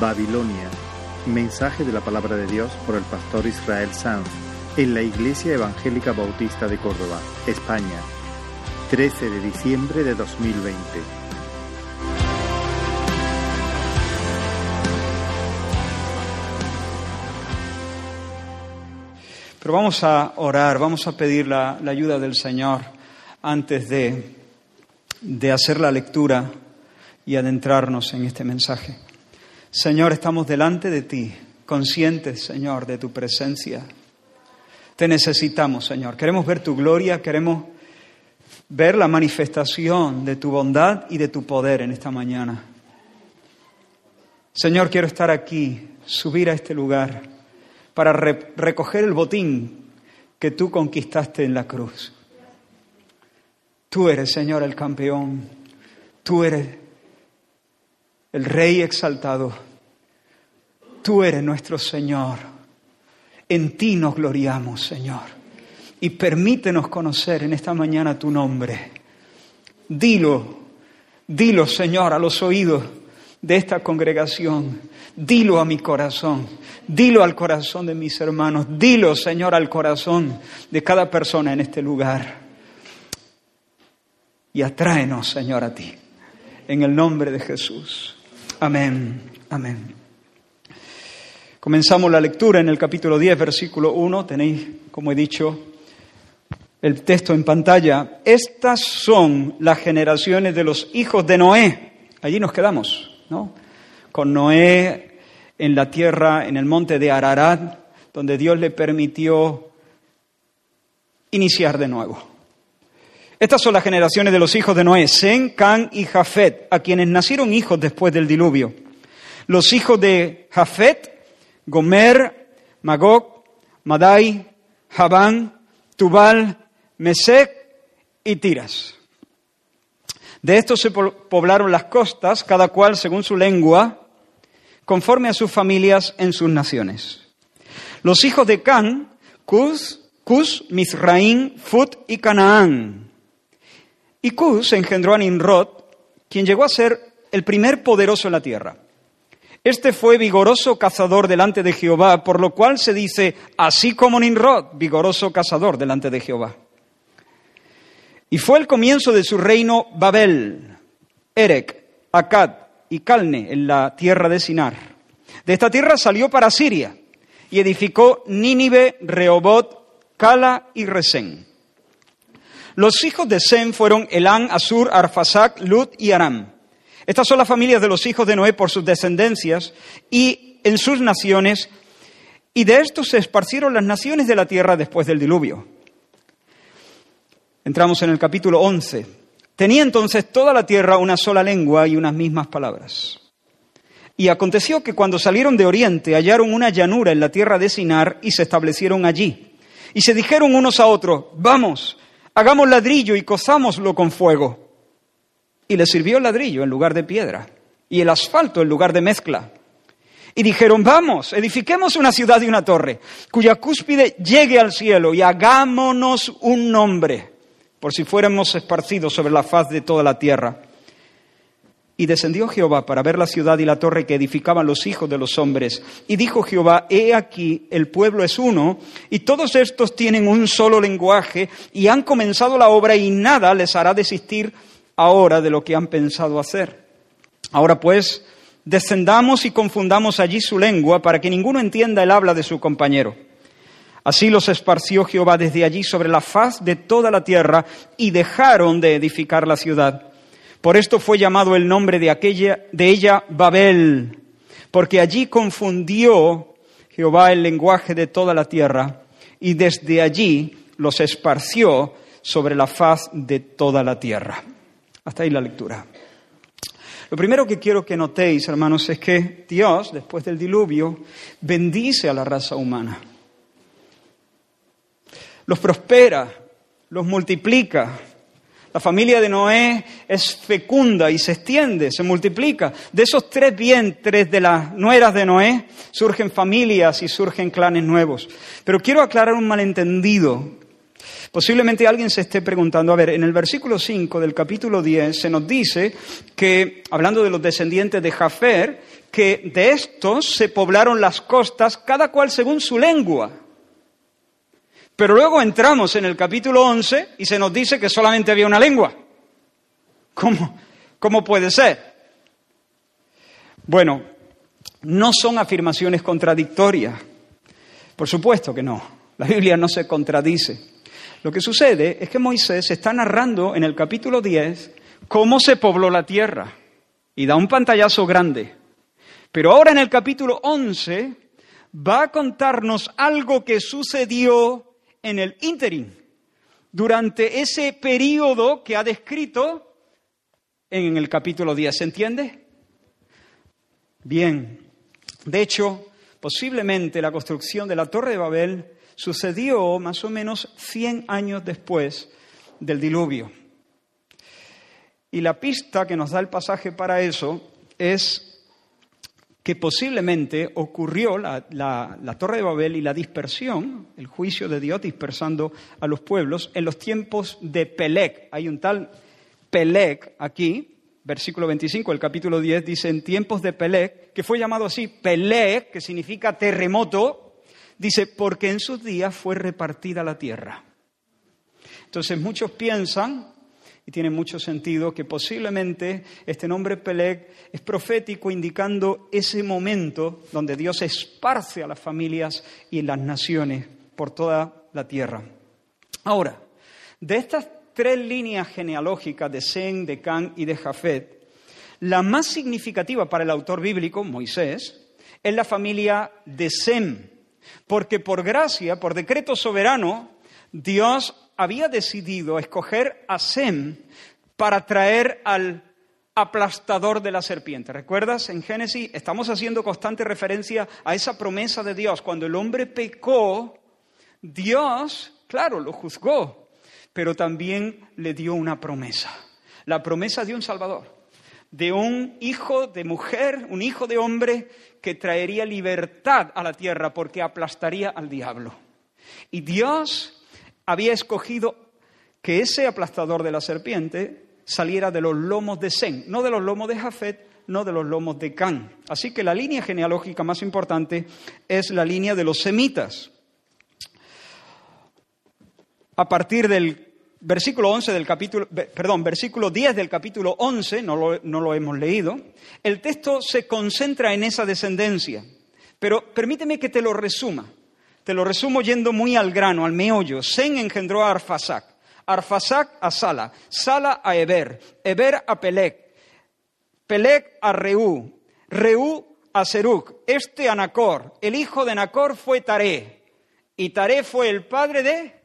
Babilonia. Mensaje de la palabra de Dios por el pastor Israel Sanz en la Iglesia Evangélica Bautista de Córdoba, España. 13 de diciembre de 2020. Pero vamos a orar, vamos a pedir la, la ayuda del Señor antes de, de hacer la lectura y adentrarnos en este mensaje. Señor, estamos delante de ti, conscientes, Señor, de tu presencia. Te necesitamos, Señor. Queremos ver tu gloria, queremos ver la manifestación de tu bondad y de tu poder en esta mañana. Señor, quiero estar aquí, subir a este lugar para re recoger el botín que tú conquistaste en la cruz. Tú eres, Señor, el campeón. Tú eres el Rey exaltado. Tú eres nuestro Señor. En ti nos gloriamos, Señor. Y permítenos conocer en esta mañana tu nombre. Dilo, dilo, Señor, a los oídos de esta congregación. Dilo a mi corazón. Dilo al corazón de mis hermanos. Dilo, Señor, al corazón de cada persona en este lugar. Y atráenos, Señor, a ti. En el nombre de Jesús. Amén, amén. Comenzamos la lectura en el capítulo 10, versículo 1. Tenéis, como he dicho, el texto en pantalla. Estas son las generaciones de los hijos de Noé. Allí nos quedamos, ¿no? Con Noé en la tierra, en el monte de Ararat, donde Dios le permitió iniciar de nuevo. Estas son las generaciones de los hijos de Noé, Sem, Can y Jafet, a quienes nacieron hijos después del diluvio. Los hijos de Jafet, Gomer, Magog, Madai, Javán, Tubal, Mesec y Tiras. De estos se poblaron las costas, cada cual según su lengua, conforme a sus familias en sus naciones. Los hijos de Can, Cus, Cus, Mizraín, Fut y Canaán. Y Cus engendró a Nimrod, quien llegó a ser el primer poderoso en la tierra. Este fue vigoroso cazador delante de Jehová, por lo cual se dice, así como Nimrod, vigoroso cazador delante de Jehová. Y fue el comienzo de su reino Babel, Erec, Akkad y Calne en la tierra de Sinar. De esta tierra salió para Siria y edificó Nínive, Rehobot, Cala y Resén. Los hijos de Sem fueron Elán, Asur, Arfasac, Lut y Aram. Estas son las familias de los hijos de Noé por sus descendencias y en sus naciones, y de estos se esparcieron las naciones de la tierra después del diluvio. Entramos en el capítulo 11. Tenía entonces toda la tierra una sola lengua y unas mismas palabras. Y aconteció que cuando salieron de Oriente hallaron una llanura en la tierra de Sinar y se establecieron allí. Y se dijeron unos a otros, vamos, hagamos ladrillo y cozámoslo con fuego. Y les sirvió ladrillo en lugar de piedra y el asfalto en lugar de mezcla. Y dijeron, vamos, edifiquemos una ciudad y una torre, cuya cúspide llegue al cielo y hagámonos un nombre, por si fuéramos esparcidos sobre la faz de toda la tierra. Y descendió Jehová para ver la ciudad y la torre que edificaban los hijos de los hombres. Y dijo Jehová, he aquí, el pueblo es uno, y todos estos tienen un solo lenguaje, y han comenzado la obra, y nada les hará desistir ahora de lo que han pensado hacer. Ahora pues, descendamos y confundamos allí su lengua, para que ninguno entienda el habla de su compañero. Así los esparció Jehová desde allí sobre la faz de toda la tierra, y dejaron de edificar la ciudad. Por esto fue llamado el nombre de aquella de ella Babel, porque allí confundió Jehová el lenguaje de toda la tierra y desde allí los esparció sobre la faz de toda la tierra. Hasta ahí la lectura. Lo primero que quiero que notéis, hermanos, es que Dios, después del diluvio, bendice a la raza humana. Los prospera, los multiplica, la familia de Noé es fecunda y se extiende, se multiplica. De esos tres vientres de las nueras de Noé surgen familias y surgen clanes nuevos. Pero quiero aclarar un malentendido. Posiblemente alguien se esté preguntando, a ver, en el versículo 5 del capítulo 10 se nos dice que, hablando de los descendientes de Jafer, que de estos se poblaron las costas, cada cual según su lengua. Pero luego entramos en el capítulo 11 y se nos dice que solamente había una lengua. ¿Cómo, cómo puede ser? Bueno, no son afirmaciones contradictorias. Por supuesto que no. La Biblia no se contradice. Lo que sucede es que Moisés está narrando en el capítulo 10 cómo se pobló la tierra y da un pantallazo grande. Pero ahora en el capítulo 11 va a contarnos algo que sucedió en el ínterin, durante ese periodo que ha descrito en el capítulo 10. ¿Se entiende? Bien. De hecho, posiblemente la construcción de la Torre de Babel sucedió más o menos 100 años después del diluvio. Y la pista que nos da el pasaje para eso es que posiblemente ocurrió la, Torre de Babel y la dispersión, el juicio de Dios dispersando a los pueblos, en los tiempos de Pelec. Hay un tal Pelec aquí, versículo 25, el capítulo 10, dice, en tiempos de Pelec, que fue llamado así Pelec, que significa terremoto, dice, porque en sus días fue repartida la tierra. Entonces muchos piensan tiene mucho sentido que posiblemente este nombre Peleg es profético indicando ese momento donde Dios esparce a las familias y las naciones por toda la tierra. Ahora, de estas tres líneas genealógicas de Sem, de Can y de Jafet, la más significativa para el autor bíblico, Moisés, es la familia de Sem, porque por gracia, por decreto soberano, Dios había decidido escoger a Sem para traer al aplastador de la serpiente. ¿Recuerdas? En Génesis estamos haciendo constante referencia a esa promesa de Dios. Cuando el hombre pecó, Dios, claro, lo juzgó, pero también le dio una promesa. La promesa de un Salvador, de un hijo de mujer, un hijo de hombre que traería libertad a la tierra porque aplastaría al diablo. Y Dios había escogido que ese aplastador de la serpiente saliera de los lomos de Sen, no de los lomos de Jafet, no de los lomos de Can. Así que la línea genealógica más importante es la línea de los semitas. A partir del versículo 11 del capítulo, perdón, versículo 10 del capítulo 11, no lo, no lo hemos leído, el texto se concentra en esa descendencia. Pero permíteme que te lo resuma. Te lo resumo yendo muy al grano, al meollo. Sen engendró a Arfasac, Arfasac a Sala, Sala a Eber, Eber a Pelec, Pelec a Reú, Reú a Seruc, este a Nacor. El hijo de Nacor fue Taré, y Taré fue el padre de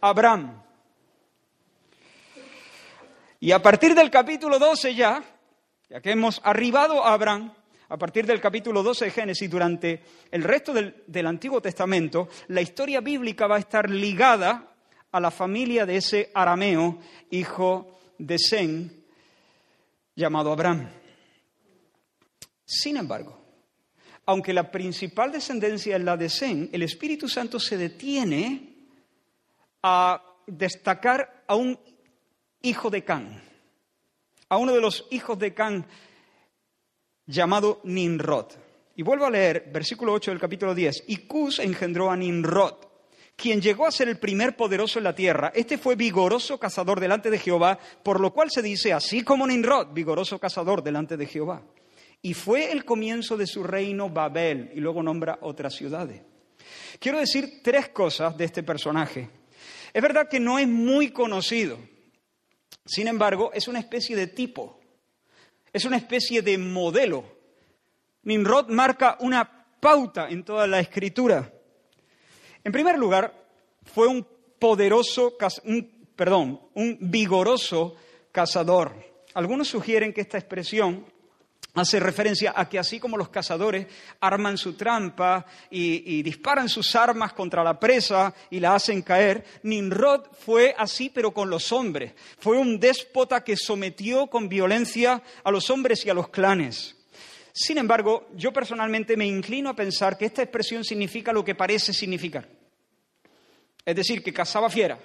Abraham. Y a partir del capítulo 12 ya, ya que hemos arribado a Abraham, a partir del capítulo 12 de Génesis, durante el resto del, Antiguo Testamento, la historia bíblica va a estar ligada a la familia de ese arameo, hijo de Sen, llamado Abraham. Sin embargo, aunque la principal descendencia es la de Sen, el Espíritu Santo se detiene a destacar a un hijo de Can, a uno de los hijos de Can llamado Ninrod. Y vuelvo a leer versículo 8 del capítulo 10. Y Cus engendró a Ninrod, quien llegó a ser el primer poderoso en la tierra. Este fue vigoroso cazador delante de Jehová, por lo cual se dice, así como Ninrod, vigoroso cazador delante de Jehová. Y fue el comienzo de su reino Babel, y luego nombra otras ciudades. Quiero decir tres cosas de este personaje. Es verdad que no es muy conocido, sin embargo, es una especie de tipo es una especie de modelo. Nimrod marca una pauta en toda la escritura. En primer lugar, fue un poderoso, un, perdón, un vigoroso cazador. Algunos sugieren que esta expresión hace referencia a que así como los cazadores arman su trampa y, disparan sus armas contra la presa y la hacen caer, Nimrod fue así pero con los hombres. Fue un déspota que sometió con violencia a los hombres y a los clanes. Sin embargo, yo personalmente me inclino a pensar que esta expresión significa lo que parece significar. Es decir, que cazaba fiera,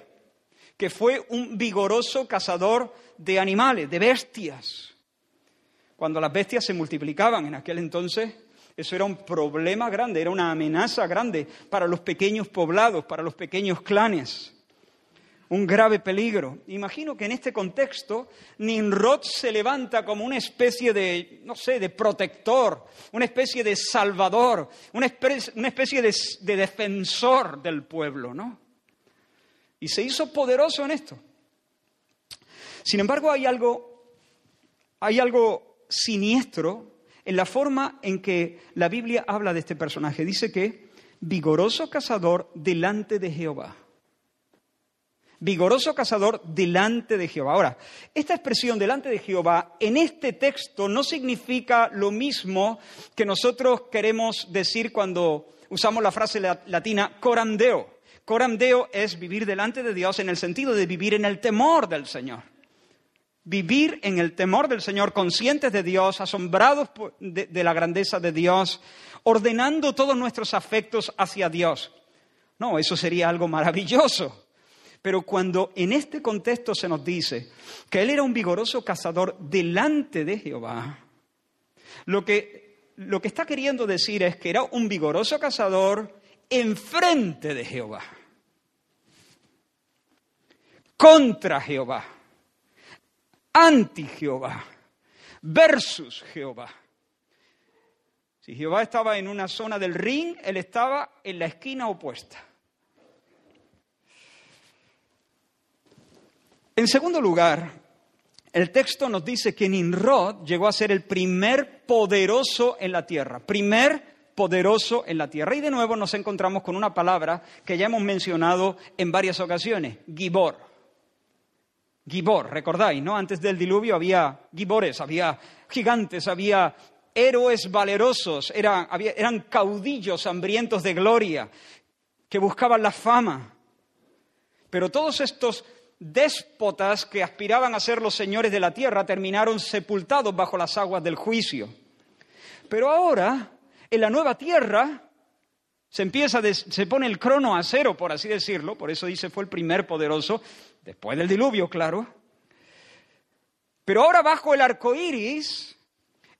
que fue un vigoroso cazador de animales, de bestias. Cuando las bestias se multiplicaban en aquel entonces. Eso era un problema grande, era una amenaza grande para los pequeños poblados, para los pequeños clanes. Un grave peligro. Imagino que en este contexto Nimrod se levanta como una especie de, no sé, de protector, una especie de salvador, una especie, de, de defensor del pueblo, ¿no? Y se hizo poderoso en esto. Sin embargo, hay algo, hay algo siniestro en la forma en que la Biblia habla de este personaje. Dice que vigoroso cazador delante de Jehová. Vigoroso cazador delante de Jehová. Ahora, esta expresión delante de Jehová en este texto no significa lo mismo que nosotros queremos decir cuando usamos la frase latina corandeo. Corandeo es vivir delante de Dios en el sentido de vivir en el temor del Señor vivir en el temor del Señor, conscientes de Dios, asombrados de, la grandeza de Dios, ordenando todos nuestros afectos hacia Dios. No, eso sería algo maravilloso. Pero cuando en este contexto se nos dice que él era un vigoroso cazador delante de Jehová, lo que, lo que está queriendo decir es que era un vigoroso cazador enfrente de Jehová, contra Jehová anti-Jehová, versus Jehová. Si Jehová estaba en una zona del ring, él estaba en la esquina opuesta. En segundo lugar, el texto nos dice que Nimrod llegó a ser el primer poderoso en la tierra, primer poderoso en la tierra. Y de nuevo nos encontramos con una palabra que ya hemos mencionado en varias ocasiones, Gibor. Gibor, recordáis, ¿no? Antes del diluvio había gibores, había gigantes, había héroes valerosos, eran, caudillos hambrientos de gloria, que buscaban la fama. Pero todos estos déspotas que aspiraban a ser los señores de la tierra terminaron sepultados bajo las aguas del juicio. Pero ahora, en la nueva tierra, se empieza, se pone el crono a cero, por así decirlo, por eso dice fue el primer poderoso, después del diluvio, claro. Pero ahora bajo el arco iris,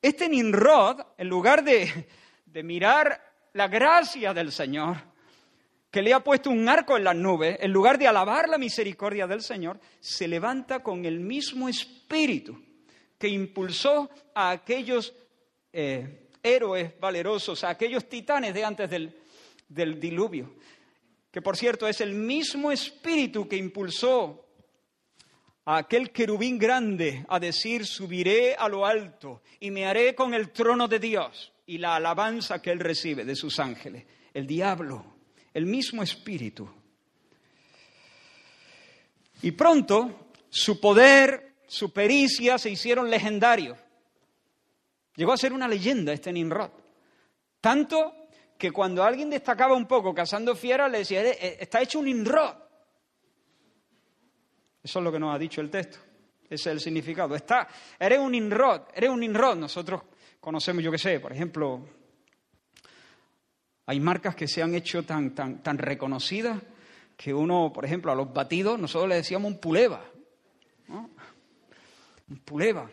este Nimrod, en lugar de, de mirar la gracia del Señor, que le ha puesto un arco en las nubes, en lugar de alabar la misericordia del Señor, se levanta con el mismo espíritu que impulsó a aquellos eh, héroes valerosos, a aquellos titanes de antes del, del diluvio, que por cierto es el mismo espíritu que impulsó a aquel querubín grande a decir, subiré a lo alto y me haré con el trono de Dios y la alabanza que él recibe de sus ángeles. El diablo, el mismo espíritu. Y pronto su poder, su pericia se hicieron legendarios. Llegó a ser una leyenda este Nimrod. Tanto que cuando alguien destacaba un poco cazando fieras, le decía, está hecho un inrod. Eso es lo que nos ha dicho el texto. Ese es el significado. Está, eres un inrod, eres un inrod. Nosotros conocemos, yo qué sé, por ejemplo, hay marcas que se han hecho tan, tan, tan reconocidas que uno, por ejemplo, a los batidos, nosotros le decíamos un puleva. Un puleva.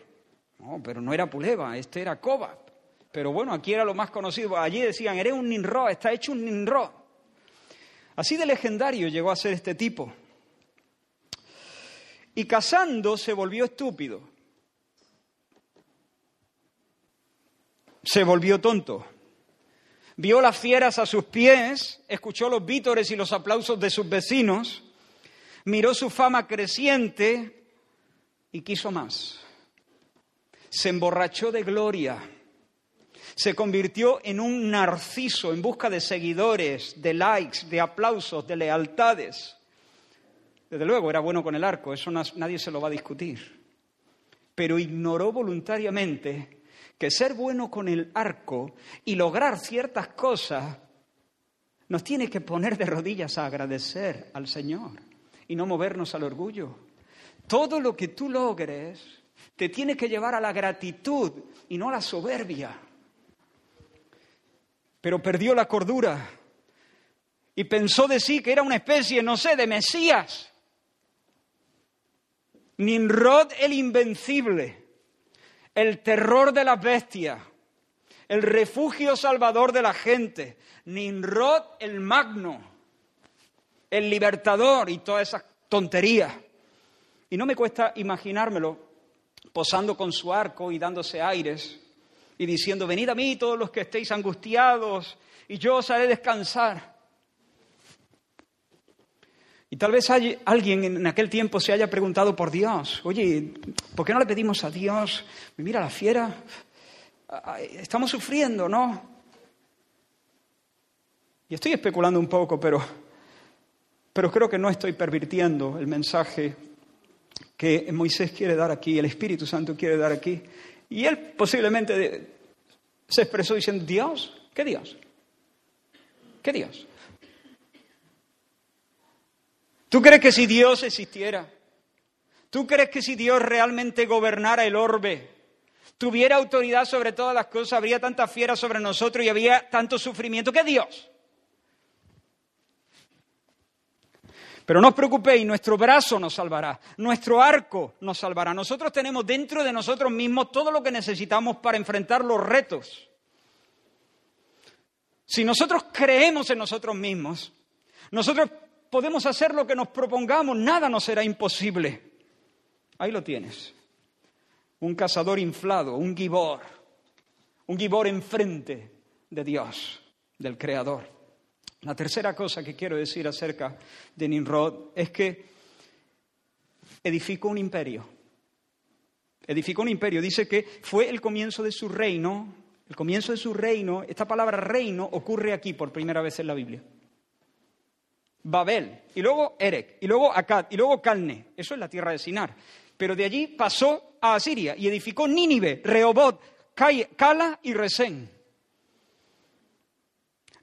No, pero no era puleva, este era coba. Pero bueno, aquí era lo más conocido. Allí decían, eres un Ninro, está hecho un Ninro. Así de legendario llegó a ser este tipo. Y cazando se volvió estúpido. Se volvió tonto. Vio las fieras a sus pies, escuchó los vítores y los aplausos de sus vecinos, miró su fama creciente y quiso más. Se emborrachó de gloria se convirtió en un narciso en busca de seguidores, de likes, de aplausos, de lealtades. Desde luego, era bueno con el arco, eso nadie se lo va a discutir. Pero ignoró voluntariamente que ser bueno con el arco y lograr ciertas cosas nos tiene que poner de rodillas a agradecer al Señor y no movernos al orgullo. Todo lo que tú logres te tiene que llevar a la gratitud y no a la soberbia pero perdió la cordura y pensó de sí que era una especie, no sé, de Mesías. Nimrod el invencible, el terror de las bestias, el refugio salvador de la gente, Nimrod el magno, el libertador y todas esas tonterías. Y no me cuesta imaginármelo posando con su arco y dándose aires y diciendo, venid a mí todos los que estéis angustiados y yo os haré descansar. Y tal vez alguien en aquel tiempo se haya preguntado por Dios, oye, ¿por qué no le pedimos a Dios? Mira la fiera, estamos sufriendo, ¿no? Y estoy especulando un poco, pero, pero creo que no estoy pervirtiendo el mensaje que Moisés quiere dar aquí, el Espíritu Santo quiere dar aquí. Y él posiblemente se expresó diciendo, Dios, ¿qué Dios? ¿Qué Dios? ¿Tú crees que si Dios existiera, tú crees que si Dios realmente gobernara el orbe, tuviera autoridad sobre todas las cosas, habría tanta fiera sobre nosotros y habría tanto sufrimiento que Dios? Pero no os preocupéis, nuestro brazo nos salvará, nuestro arco nos salvará. Nosotros tenemos dentro de nosotros mismos todo lo que necesitamos para enfrentar los retos. Si nosotros creemos en nosotros mismos, nosotros podemos hacer lo que nos propongamos, nada nos será imposible. Ahí lo tienes. Un cazador inflado, un gibor, un gibor enfrente de Dios, del Creador. La tercera cosa que quiero decir acerca de Nimrod es que edificó un imperio. Edificó un imperio. Dice que fue el comienzo de su reino. El comienzo de su reino, esta palabra reino ocurre aquí por primera vez en la Biblia. Babel, y luego Erek, y luego Akkad, y luego Calne. Eso es la tierra de Sinar. Pero de allí pasó a Asiria y edificó Nínive, Rehobot, Cala y Resén.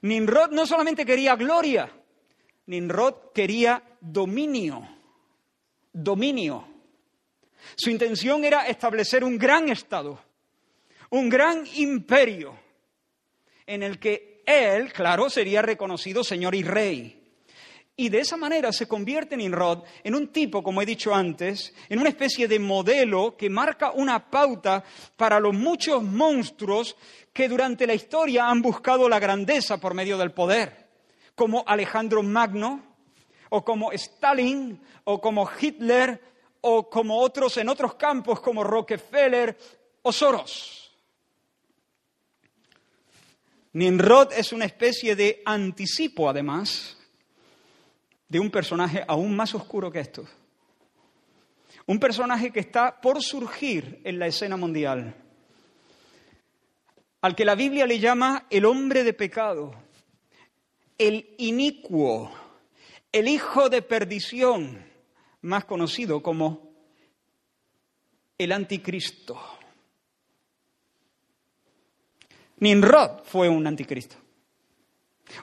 Nimrod no solamente quería gloria, Nimrod quería dominio, dominio. Su intención era establecer un gran estado, un gran imperio, en el que él, claro, sería reconocido señor y rey. Y de esa manera se convierte Nimrod en un tipo, como he dicho antes, en una especie de modelo que marca una pauta para los muchos monstruos que durante la historia han buscado la grandeza por medio del poder, como Alejandro Magno, o como Stalin, o como Hitler, o como otros en otros campos como Rockefeller o Soros. Nimrod es una especie de anticipo, además, de un personaje aún más oscuro que esto. Un personaje que está por surgir en la escena mundial al que la Biblia le llama el hombre de pecado, el inicuo, el hijo de perdición, más conocido como el anticristo. Nimrod fue un anticristo.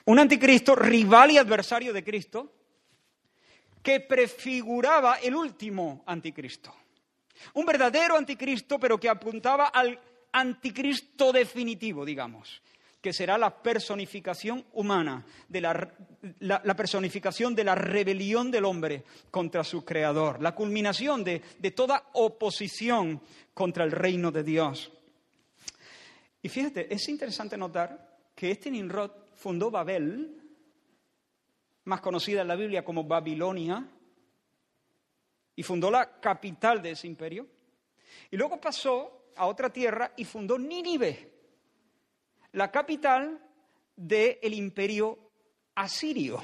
Un anticristo rival y adversario de Cristo que prefiguraba el último anticristo. Un verdadero anticristo, pero que apuntaba al anticristo definitivo, digamos, que será la personificación humana, de la, personificación de la rebelión del hombre contra su creador, la culminación de, de toda oposición contra el reino de Dios. Y fíjate, es interesante notar que este Nimrod fundó Babel, más conocida en la Biblia como Babilonia, y fundó la capital de ese imperio. Y luego pasó a otra tierra y fundó Nínive, la capital del imperio asirio.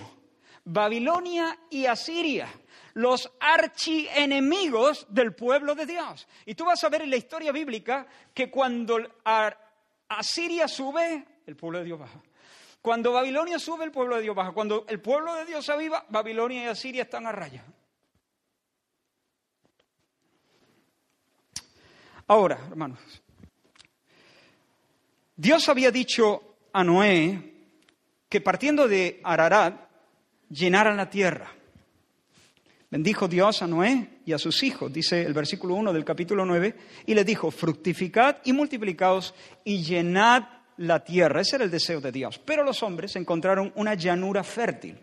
Babilonia y Asiria, los archienemigos del pueblo de Dios. Y tú vas a ver en la historia bíblica que cuando Asiria sube, el pueblo de Dios baja. Cuando Babilonia sube, el pueblo de Dios baja. Cuando el pueblo de Dios aviva, Babilonia y Asiria están a raya. Ahora, hermanos, Dios había dicho a Noé que partiendo de Ararat llenaran la tierra. Bendijo Dios a Noé y a sus hijos, dice el versículo 1 del capítulo 9, y le dijo, fructificad y multiplicaos y llenad la tierra. Ese era el deseo de Dios. Pero los hombres encontraron una llanura fértil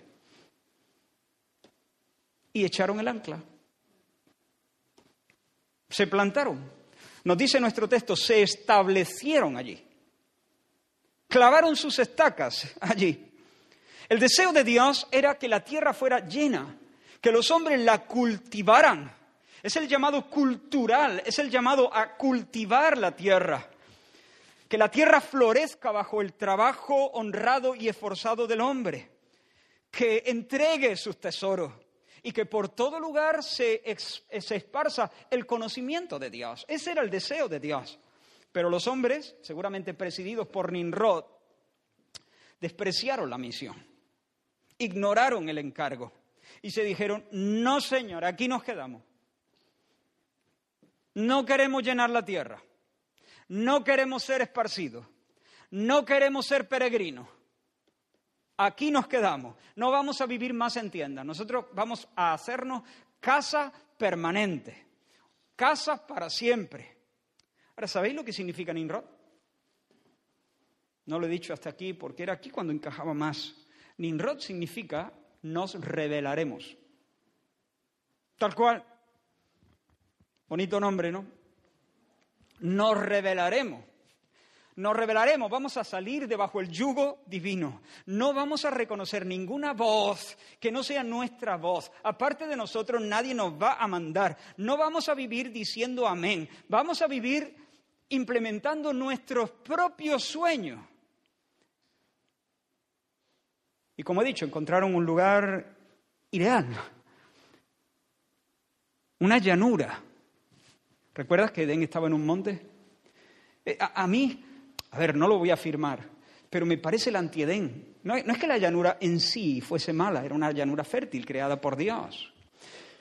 y echaron el ancla. Se plantaron Nos dice nuestro texto, se establecieron allí. Clavaron sus estacas allí. El deseo de Dios era que la tierra fuera llena, que los hombres la cultivaran. Es el llamado cultural, es el llamado a cultivar la tierra. Que la tierra florezca bajo el trabajo honrado y esforzado del hombre. Que entregue sus tesoros y que por todo lugar se, se esparza el conocimiento de Dios. Ese era el deseo de Dios. Pero los hombres, seguramente presididos por Nimrod, despreciaron la misión, ignoraron el encargo y se dijeron, no señor, aquí nos quedamos. No queremos llenar la tierra, no queremos ser esparcidos, no queremos ser peregrinos. Aquí nos quedamos. No vamos a vivir más en tiendas. Nosotros vamos a hacernos casa permanente. Casa para siempre. Ahora, ¿sabéis lo que significa Nimrod? No lo he dicho hasta aquí porque era aquí cuando encajaba más. Nimrod significa nos revelaremos. Tal cual. Bonito nombre, ¿no? Nos revelaremos. Nos revelaremos, vamos a salir debajo el yugo divino. No vamos a reconocer ninguna voz que no sea nuestra voz. Aparte de nosotros, nadie nos va a mandar. No vamos a vivir diciendo amén. Vamos a vivir implementando nuestros propios sueños. Y como he dicho, encontraron un lugar ideal, una llanura. ¿Recuerdas que Edén estaba en un monte? Eh, a, mí a ver, no lo voy a afirmar, pero me parece el antiedén. No, no es que la llanura en sí fuese mala, era una llanura fértil creada por Dios.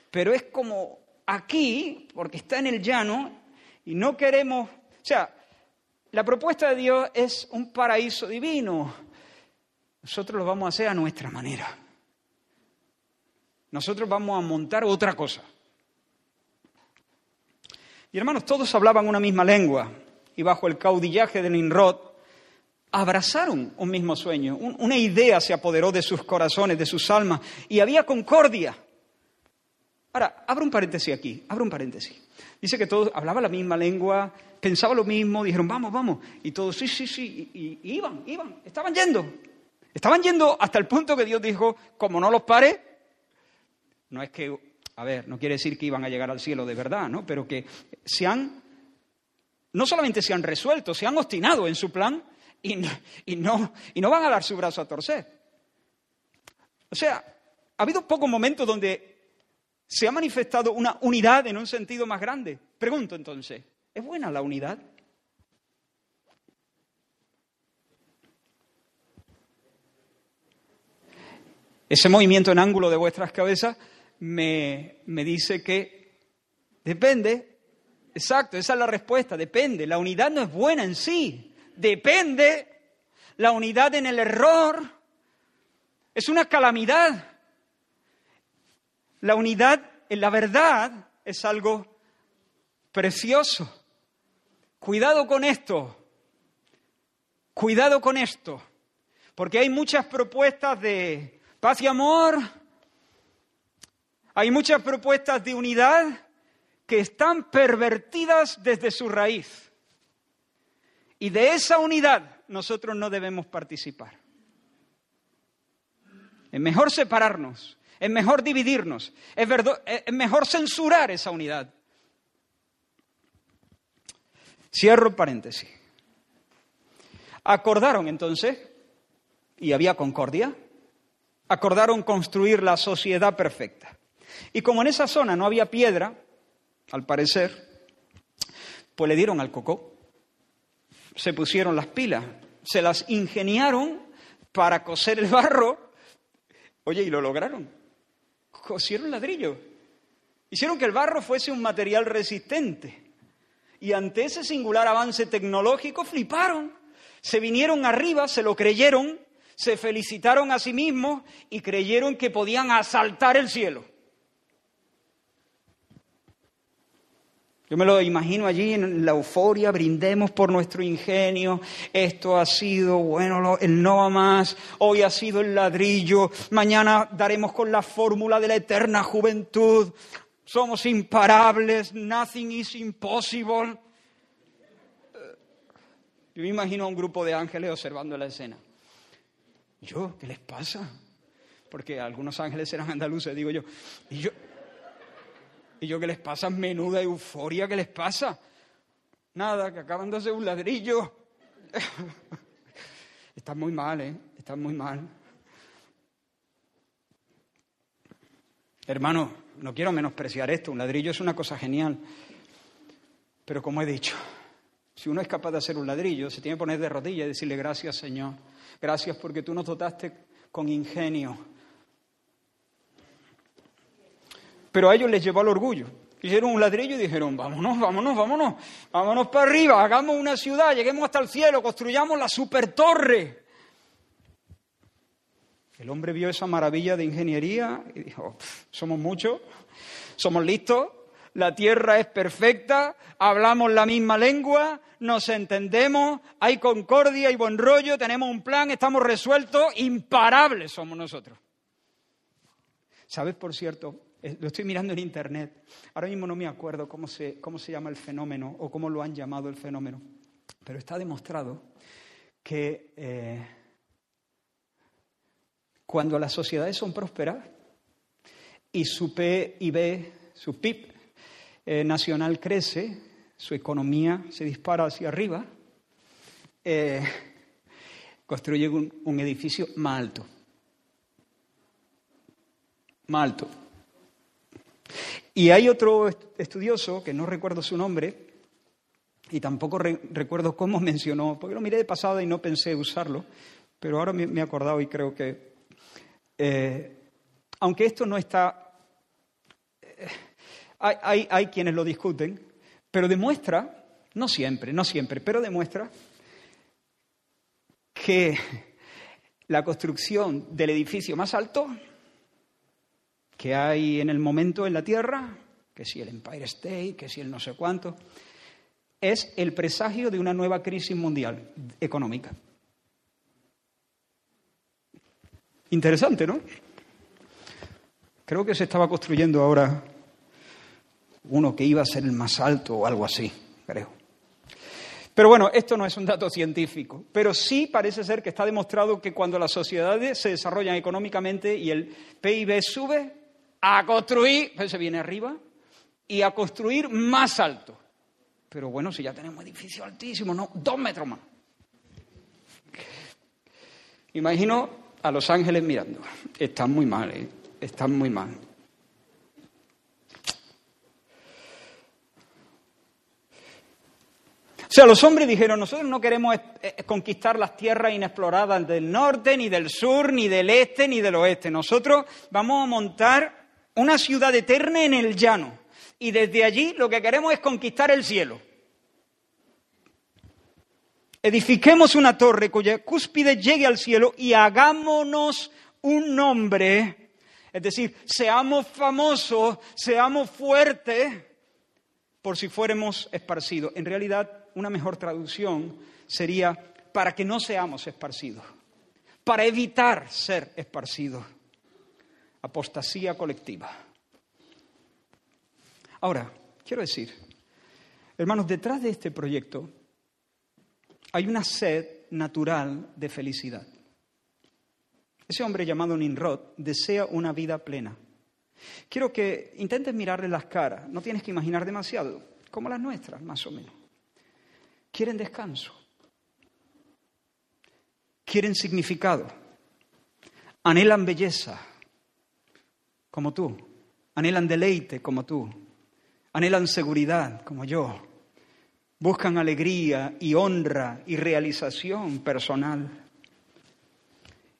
Pero es como aquí, porque está en el llano, y no queremos... O sea, la propuesta de Dios es un paraíso divino. Nosotros lo vamos a hacer a nuestra manera. Nosotros vamos a montar otra cosa. Y hermanos, todos hablaban una misma lengua y bajo el caudillaje de Nimrod, abrazaron un mismo sueño. una idea se apoderó de sus corazones, de sus almas, y había concordia. Ahora, abro un paréntesis aquí, abro un paréntesis. Dice que todos hablaban la misma lengua, pensaban lo mismo, dijeron, vamos, vamos. Y todos, sí, sí, sí, y, iban, iban, estaban yendo. Estaban yendo hasta el punto que Dios dijo, como no los pare, no es que, a ver, no quiere decir que iban a llegar al cielo de verdad, ¿no? Pero que se han no solamente se han resuelto, se han obstinado en su plan y no, y no, van a dar su brazo a torcer. O sea, ha habido pocos momentos donde se ha manifestado una unidad en un sentido más grande. Pregunto entonces, ¿es buena la unidad? Ese movimiento en ángulo de vuestras cabezas me, me dice que depende Exacto, esa es la respuesta, depende. La unidad no es buena en sí, depende. La unidad en el error es una calamidad. La unidad en la verdad es algo precioso. Cuidado con esto, cuidado con esto, porque hay muchas propuestas de paz y amor, hay muchas propuestas de unidad que están pervertidas desde su raíz. Y de esa unidad nosotros no debemos participar. Es mejor separarnos, es mejor dividirnos, es, mejor censurar esa unidad. Cierro paréntesis. Acordaron entonces, y había concordia, acordaron construir la sociedad perfecta. Y como en esa zona no había piedra, al parecer, pues le dieron al coco, se pusieron las pilas, se las ingeniaron para coser el barro, oye, y lo lograron, cosieron ladrillo, hicieron que el barro fuese un material resistente. Y ante ese singular avance tecnológico fliparon, se vinieron arriba, se lo creyeron, se felicitaron a sí mismos y creyeron que podían asaltar el cielo. Yo me lo imagino allí en la euforia, brindemos por nuestro ingenio, esto ha sido, bueno, el no a más, hoy ha sido el ladrillo, mañana daremos con la fórmula de la eterna juventud, somos imparables, nothing is impossible. Yo me imagino a un grupo de ángeles observando la escena. ¿Yo? ¿Qué les pasa? Porque algunos ángeles eran andaluces, digo yo. ¿Y yo? ¿Y yo qué les pasa? Menuda euforia, ¿qué les pasa? Nada, que acaban de hacer un ladrillo. Están muy mal, ¿eh? Están muy mal. Hermano, no quiero menospreciar esto, un ladrillo es una cosa genial. Pero como he dicho, si uno es capaz de hacer un ladrillo, se tiene que poner de rodillas y decirle gracias Señor, gracias porque tú nos dotaste con ingenio. Pero a ellos les llevó al orgullo. Hicieron un ladrillo y dijeron, vámonos, vámonos, vámonos, vámonos para arriba, hagamos una ciudad, lleguemos hasta el cielo, construyamos la super torre. El hombre vio esa maravilla de ingeniería y dijo, somos muchos, somos listos, la tierra es perfecta, hablamos la misma lengua, nos entendemos, hay concordia y buen rollo, tenemos un plan, estamos resueltos, imparables somos nosotros. ¿Sabes, por cierto? Eh, lo estoy mirando en internet. Ahora mismo no me acuerdo cómo se, cómo se llama el fenómeno o cómo lo han llamado el fenómeno, pero está demostrado que eh, cuando las sociedades son prósperas y su PIB, su PIB eh, nacional crece, su economía se dispara hacia arriba, eh, construyen un, edificio más alto. Más alto. Y hay otro estudioso, que no recuerdo su nombre, y tampoco recuerdo cómo mencionó, porque lo miré de pasada y no pensé usarlo, pero ahora me, he acordado y creo que eh, aunque esto no está... Eh, hay, hay quienes lo discuten, pero demuestra, no siempre, no siempre, pero demuestra que la construcción del edificio más alto que hay en el momento en la Tierra, que si el Empire State, que si el no sé cuánto, es el presagio de una nueva crisis mundial económica. Interesante, ¿no? Creo que se estaba construyendo ahora uno que iba a ser el más alto o algo así, creo. Pero bueno, esto no es un dato científico, pero sí parece ser que está demostrado que cuando las sociedades se desarrollan económicamente y el PIB sube, a construir, pues se viene arriba, y a construir más alto. Pero bueno, si ya tenemos edificios altísimos, no, dos metros más. Imagino a los ángeles mirando. Están muy mal, ¿eh? están muy mal. O sea, los hombres dijeron, nosotros no queremos conquistar las tierras inexploradas del norte, ni del sur, ni del este, ni del oeste. Nosotros vamos a montar una ciudad eterna en el llano. Y desde allí lo que queremos es conquistar el cielo. Edifiquemos una torre cuya cúspide llegue al cielo y hagámonos un nombre. Es decir, seamos famosos, seamos fuertes, por si fuéramos esparcidos. En realidad, una mejor traducción sería para que no seamos esparcidos, para evitar ser esparcidos. Apostasía colectiva. Ahora, quiero decir, hermanos, detrás de este proyecto hay una sed natural de felicidad. Ese hombre llamado Ninrod desea una vida plena. Quiero que intentes mirarle las caras, no tienes que imaginar demasiado, como las nuestras, más o menos. Quieren descanso, quieren significado, anhelan belleza, como tú, anhelan deleite, como tú, anhelan seguridad, como yo, buscan alegría y honra y realización personal.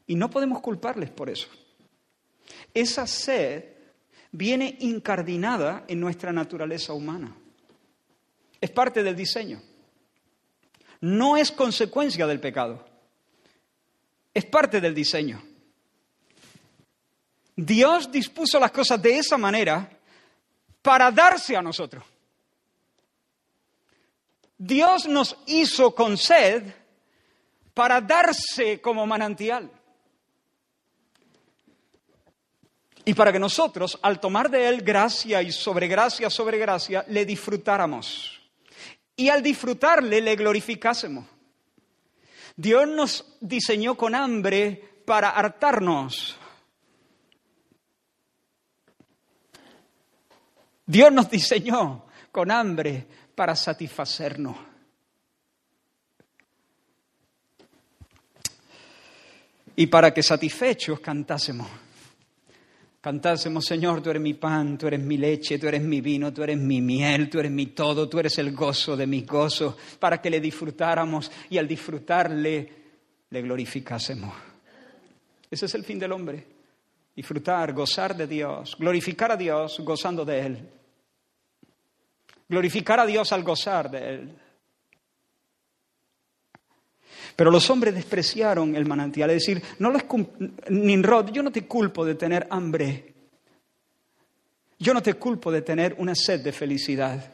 Y no podemos culparles por eso. Esa sed viene incardinada en nuestra naturaleza humana. Es parte del diseño. No es consecuencia del pecado. Es parte del diseño. Dios dispuso las cosas de esa manera para darse a nosotros. Dios nos hizo con sed para darse como manantial. Y para que nosotros, al tomar de Él gracia y sobre gracia sobre gracia, le disfrutáramos. Y al disfrutarle, le glorificásemos. Dios nos diseñó con hambre para hartarnos. Dios nos diseñó con hambre para satisfacernos. Y para que satisfechos cantásemos. Cantásemos, Señor, tú eres mi pan, tú eres mi leche, tú eres mi vino, tú eres mi miel, tú eres mi todo, tú eres el gozo de mis gozos, para que le disfrutáramos y al disfrutarle le glorificásemos. Ese es el fin del hombre. Disfrutar, gozar de Dios, glorificar a Dios gozando de Él. Glorificar a Dios al gozar de Él. Pero los hombres despreciaron el manantial, es decir, no les Ninrod, yo no te culpo de tener hambre. Yo no te culpo de tener una sed de felicidad.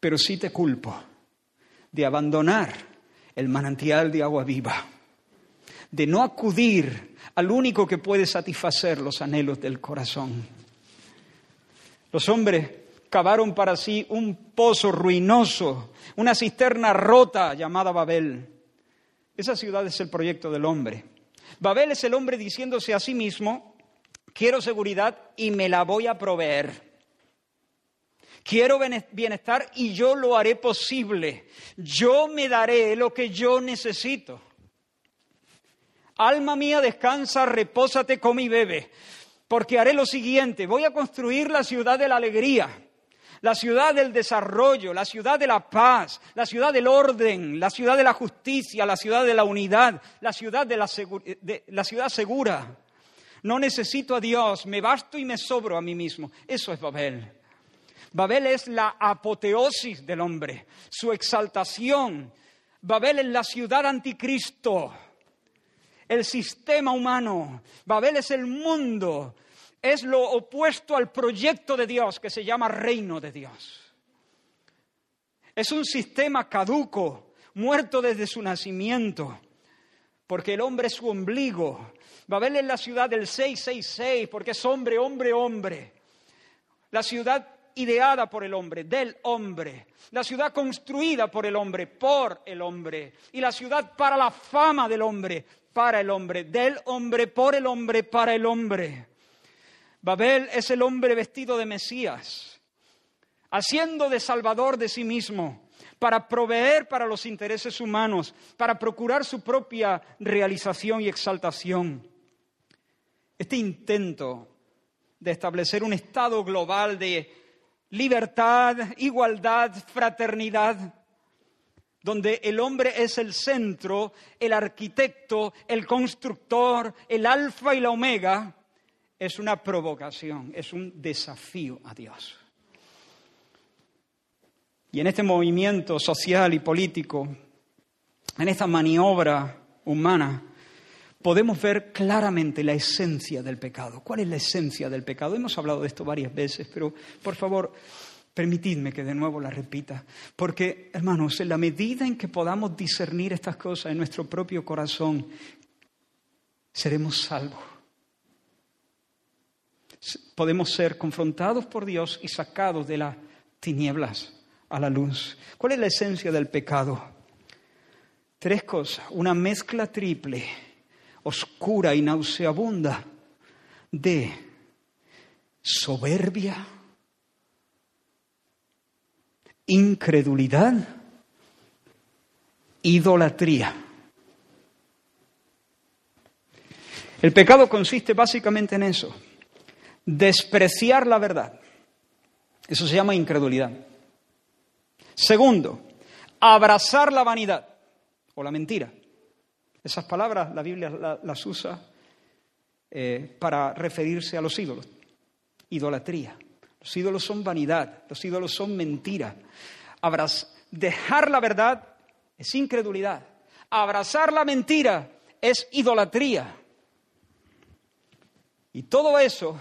Pero sí te culpo de abandonar el manantial de agua viva, de no acudir al único que puede satisfacer los anhelos del corazón. Los hombres cavaron para sí un pozo ruinoso, una cisterna rota llamada Babel. Esa ciudad es el proyecto del hombre. Babel es el hombre diciéndose a sí mismo, quiero seguridad y me la voy a proveer. Quiero bienestar y yo lo haré posible. Yo me daré lo que yo necesito. Alma mía, descansa, repósate, come y bebe, porque haré lo siguiente, voy a construir la ciudad de la alegría la ciudad del desarrollo, la ciudad de la paz, la ciudad del orden, la ciudad de la justicia, la ciudad de la unidad, la ciudad, de la, la ciudad segura. No necesito a Dios, me basto y me sobro a mí mismo. Eso es Babel. Babel es la apoteosis del hombre, su exaltación. Babel es la ciudad anticristo, el sistema humano. Babel es el mundo es lo opuesto al proyecto de Dios que se llama reino de Dios. Es un sistema caduco, muerto desde su nacimiento, porque el hombre es su ombligo. Babel es la ciudad del 666, porque es hombre, hombre, hombre. La ciudad ideada por el hombre, del hombre. La ciudad construida por el hombre, por el hombre. Y la ciudad para la fama del hombre, para el hombre. Del hombre, por el hombre, para el hombre. Babel es el hombre vestido de Mesías, haciendo de Salvador de sí mismo, para proveer para los intereses humanos, para procurar su propia realización y exaltación. Este intento de establecer un estado global de libertad, igualdad, fraternidad, donde el hombre es el centro, el arquitecto, el constructor, el alfa y la omega, es una provocación, es un desafío a Dios. Y en este movimiento social y político, en esta maniobra humana, podemos ver claramente la esencia del pecado. ¿Cuál es la esencia del pecado? Hemos hablado de esto varias veces, pero por favor, permitidme que de nuevo la repita. Porque, hermanos, en la medida en que podamos discernir estas cosas en nuestro propio corazón, seremos salvos podemos ser confrontados por Dios y sacados de las tinieblas a la luz. ¿Cuál es la esencia del pecado? Tres cosas. Una mezcla triple, oscura y nauseabunda de soberbia, incredulidad, idolatría. El pecado consiste básicamente en eso despreciar la verdad. Eso se llama incredulidad. Segundo, abrazar la vanidad o la mentira. Esas palabras la Biblia las usa eh, para referirse a los ídolos. Idolatría. Los ídolos son vanidad, los ídolos son mentira. dejar la verdad es incredulidad. Abrazar la mentira es idolatría. Y todo eso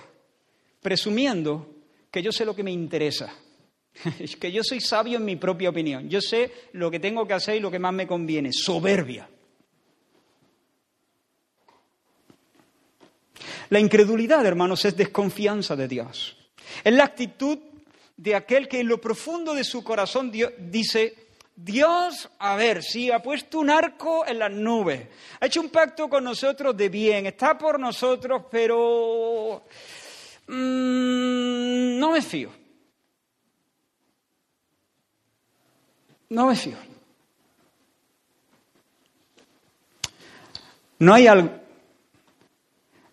presumiendo que yo sé lo que me interesa, que yo soy sabio en mi propia opinión, yo sé lo que tengo que hacer y lo que más me conviene, soberbia. La incredulidad, hermanos, es desconfianza de Dios. Es la actitud de aquel que en lo profundo de su corazón dice, Dios, a ver, sí, ha puesto un arco en las nubes, ha hecho un pacto con nosotros de bien, está por nosotros, pero mm, no me fío. No me fío. No hay algo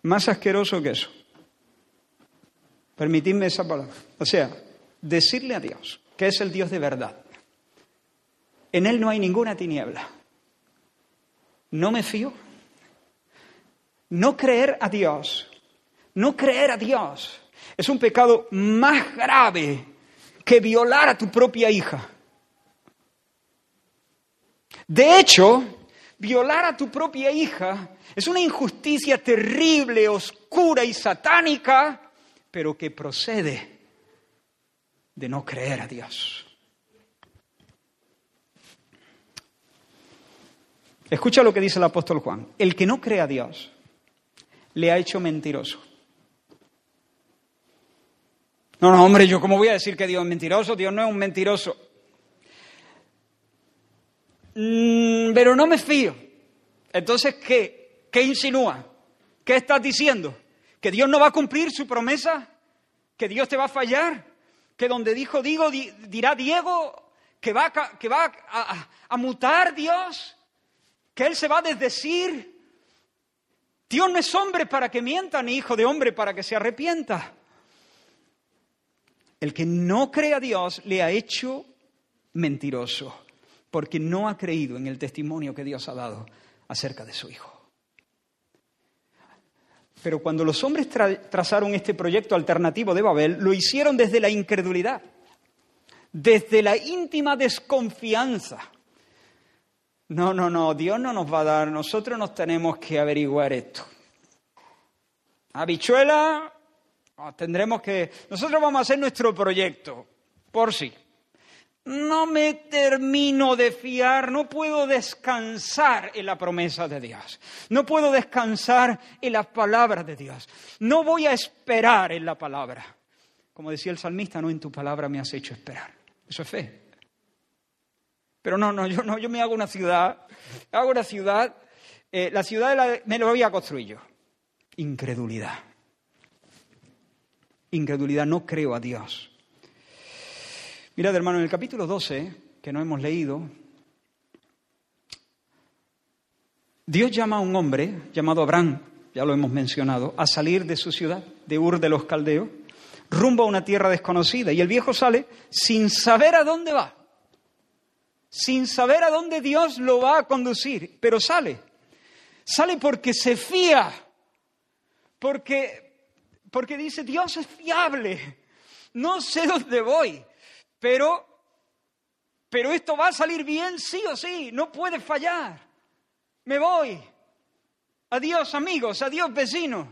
más asqueroso que eso. Permitidme esa palabra. O sea, decirle a Dios que es el Dios de verdad. En Él no hay ninguna tiniebla. No me fío. No creer a Dios. No creer a Dios es un pecado más grave que violar a tu propia hija. De hecho, violar a tu propia hija es una injusticia terrible, oscura y satánica, pero que procede de no creer a Dios. Escucha lo que dice el apóstol Juan. El que no cree a Dios le ha hecho mentiroso. No, no, hombre, yo cómo voy a decir que Dios es mentiroso, Dios no es un mentiroso. Mm, pero no me fío. Entonces, ¿qué? ¿Qué insinúa? ¿Qué estás diciendo? ¿Que Dios no va a cumplir su promesa? ¿Que Dios te va a fallar? ¿Que donde dijo digo dirá Diego? ¿Que va, a, que va a, mutar Dios? ¿Que Él se va a desdecir? Dios no es hombre para que mienta, ni hijo de hombre para que se arrepienta. El que no cree a Dios le ha hecho mentiroso porque no ha creído en el testimonio que Dios ha dado acerca de su Hijo. Pero cuando los hombres trazaron este proyecto alternativo de Babel, lo hicieron desde la incredulidad, desde la íntima desconfianza. No, no, no, Dios no nos va a dar, nosotros nos tenemos que averiguar esto. Habichuela, tendremos que, nosotros vamos a hacer nuestro proyecto, por sí no me termino de fiar, no puedo descansar en la promesa de Dios, no puedo descansar en la palabra de Dios, no voy a esperar en la palabra. Como decía el salmista, no en tu palabra me has hecho esperar. Eso es fe. Pero no, no, yo no, yo me hago una ciudad, hago una ciudad, eh, la ciudad me lo voy a construir yo. Incredulidad. Incredulidad, no creo a Dios. Mirad, hermano, en el capítulo 12, que no hemos leído, Dios llama a un hombre llamado Abraham, ya lo hemos mencionado, a salir de su ciudad, de Ur de los Caldeos, rumbo a una tierra desconocida. Y el viejo sale sin saber a dónde va, sin saber a dónde Dios lo va a conducir, pero sale. Sale porque se fía, porque, porque dice, Dios es fiable, no sé dónde voy, pero, pero esto va a salir bien sí o sí, no puede fallar. Me voy. Adiós amigos, adiós vecinos.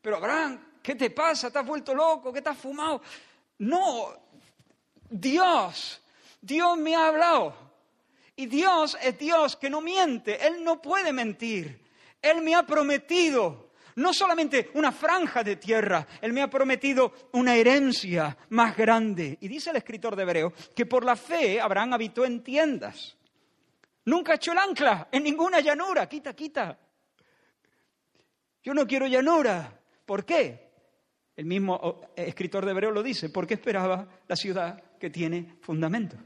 Pero Abraham, ¿qué te pasa? ¿Te has vuelto loco? ¿Qué te has fumado? No, Dios, Dios me ha hablado. Y Dios es Dios que no miente, Él no puede mentir. Él me ha prometido no solamente una franja de tierra, Él me ha prometido una herencia más grande. Y dice el escritor de Hebreo que por la fe Abraham habitó en tiendas. Nunca echó el ancla en ninguna llanura. Quita, quita. Yo no quiero llanura. ¿Por qué? El mismo oh, escritor de Hebreo lo dice, porque esperaba la ciudad que tiene fundamento,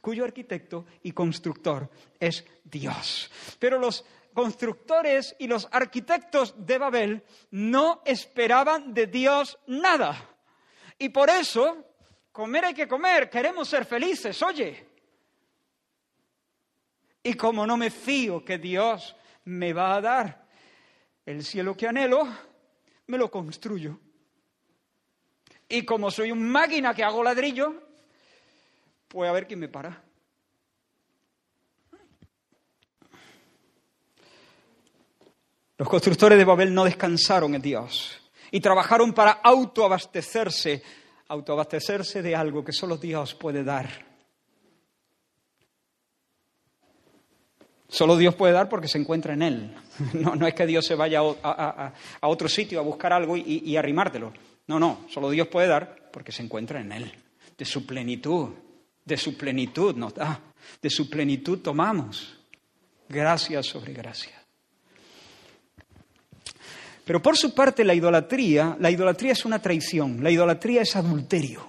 cuyo arquitecto y constructor es Dios. Pero los constructores y los arquitectos de Babel no esperaban de Dios nada. Y por eso, comer hay que comer, queremos ser felices, oye. Y como no me fío que Dios me va a dar el cielo que anhelo, me lo construyo. Y como soy un máquina que hago ladrillo, pues a ver quién me para. Los constructores de Babel no descansaron en Dios y trabajaron para autoabastecerse, autoabastecerse de algo que solo Dios puede dar. Solo Dios puede dar porque se encuentra en Él. No, no es que Dios se vaya a, otro sitio a buscar algo y, y arrimártelo. No, no, solo Dios puede dar porque se encuentra en Él, de su plenitud. De su plenitud nos da, de su plenitud tomamos. Gracia sobre gracia. Pero por su parte la idolatría, la idolatría es una traición, la idolatría es adulterio,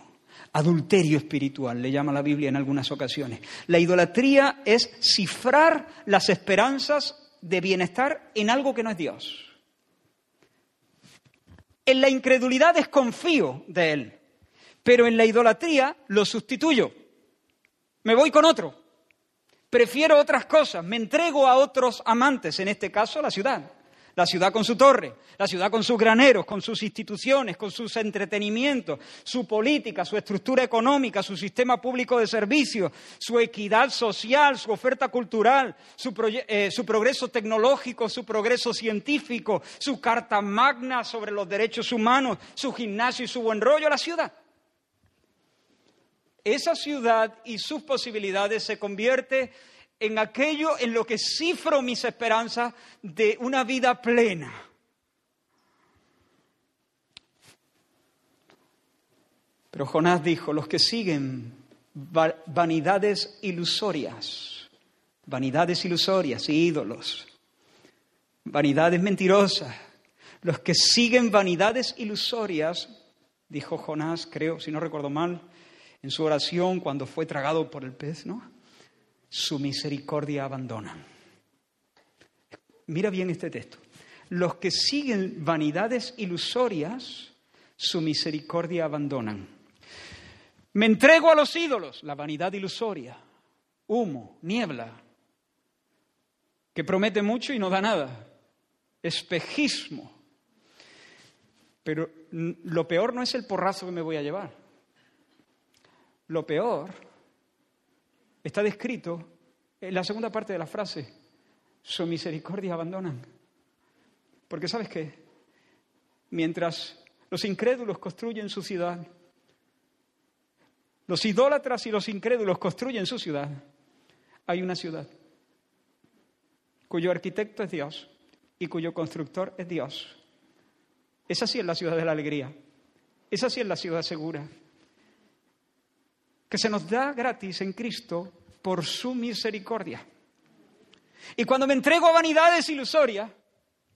adulterio espiritual, le llama la Biblia en algunas ocasiones. La idolatría es cifrar las esperanzas de bienestar en algo que no es Dios. En la incredulidad desconfío de Él, pero en la idolatría lo sustituyo. Me voy con otro. Prefiero otras cosas, me entrego a otros amantes, en este caso la ciudad la ciudad con su torre, la ciudad con sus graneros, con sus instituciones, con sus entretenimientos, su política, su estructura económica, su sistema público de servicios, su equidad social, su oferta cultural, su, eh, su progreso tecnológico, su progreso científico, su carta magna sobre los derechos humanos, su gimnasio y su buen rollo, la ciudad. Esa ciudad y sus posibilidades se convierte en aquello en lo que cifro mis esperanzas de una vida plena. Pero Jonás dijo, los que siguen vanidades ilusorias, vanidades ilusorias, ídolos, vanidades mentirosas, los que siguen vanidades ilusorias, dijo Jonás, creo, si no recuerdo mal, en su oración cuando fue tragado por el pez, ¿no? Su misericordia abandonan. Mira bien este texto. Los que siguen vanidades ilusorias, su misericordia abandonan. Me entrego a los ídolos, la vanidad ilusoria, humo, niebla, que promete mucho y no da nada, espejismo. Pero lo peor no es el porrazo que me voy a llevar. Lo peor Está descrito en la segunda parte de la frase, su misericordia abandonan. Porque sabes qué, mientras los incrédulos construyen su ciudad, los idólatras y los incrédulos construyen su ciudad, hay una ciudad cuyo arquitecto es Dios y cuyo constructor es Dios. Esa sí es la ciudad de la alegría, esa sí es la ciudad segura que se nos da gratis en Cristo por su misericordia. Y cuando me entrego a vanidades ilusorias,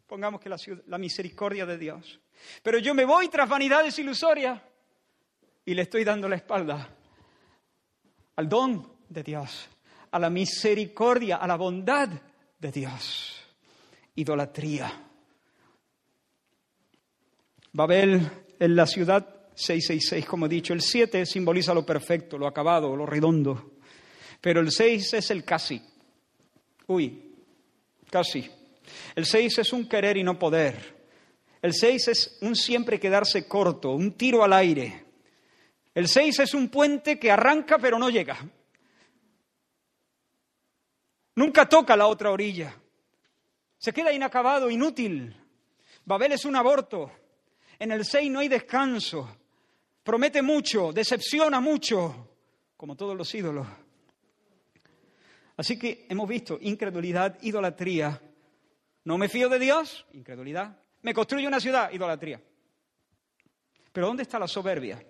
pongamos que la, la, misericordia de Dios, pero yo me voy tras vanidades ilusorias y le estoy dando la espalda al don de Dios, a la misericordia, a la bondad de Dios. Idolatría. Babel en la ciudad 666, como he dicho. El 7 simboliza lo perfecto, lo acabado, lo redondo. Pero el 6 es el casi. Uy, casi. El 6 es un querer y no poder. El 6 es un siempre quedarse corto, un tiro al aire. El 6 es un puente que arranca pero no llega. Nunca toca la otra orilla. Se queda inacabado, inútil. Babel es un aborto. En el 6 no hay descanso promete mucho, decepciona mucho, como todos los ídolos. Así que hemos visto incredulidad, idolatría. No me fío de Dios, incredulidad. Me construyo una ciudad, idolatría. Pero ¿dónde está la soberbia?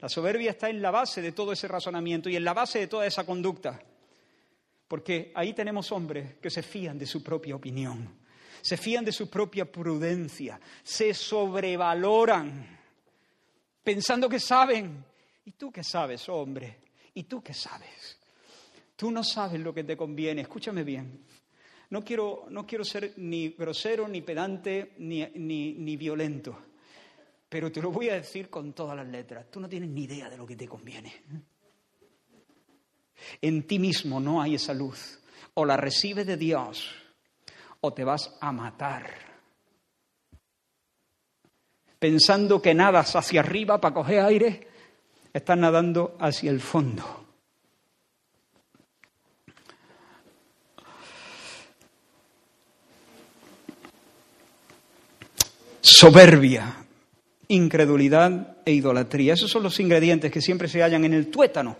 La soberbia está en la base de todo ese razonamiento y en la base de toda esa conducta. Porque ahí tenemos hombres que se fían de su propia opinión, se fían de su propia prudencia, se sobrevaloran pensando que saben. ¿Y tú qué sabes, hombre? ¿Y tú qué sabes? Tú no sabes lo que te conviene. Escúchame bien. No quiero, no quiero ser ni grosero, ni pedante, ni, ni, ni violento. Pero te lo voy a decir con todas las letras. Tú no tienes ni idea de lo que te conviene. En ti mismo no hay esa luz. O la recibes de Dios o te vas a matar pensando que nadas hacia arriba para coger aire, estás nadando hacia el fondo. Soberbia, incredulidad e idolatría. Esos son los ingredientes que siempre se hallan en el tuétano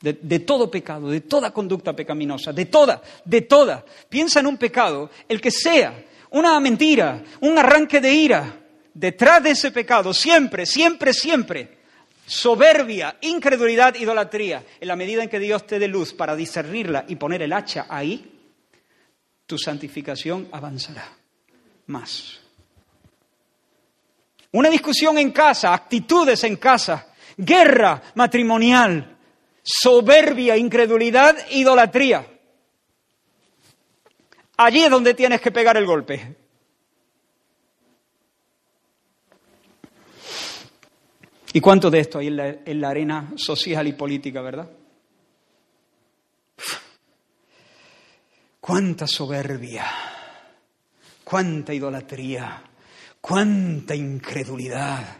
de, de, todo pecado, de toda conducta pecaminosa, de toda, de toda. Piensa en un pecado, el que sea, una mentira, un arranque de ira, detrás de ese pecado, siempre, siempre, siempre, soberbia, incredulidad, idolatría. En la medida en que Dios te dé luz para discernirla y poner el hacha ahí, tu santificación avanzará más. Una discusión en casa, actitudes en casa, guerra matrimonial, soberbia, incredulidad, idolatría. Allí es donde tienes que pegar el golpe. ¿Y cuánto de esto hay en la, en la arena social y política, verdad? Cuánta soberbia, cuánta idolatría, cuánta incredulidad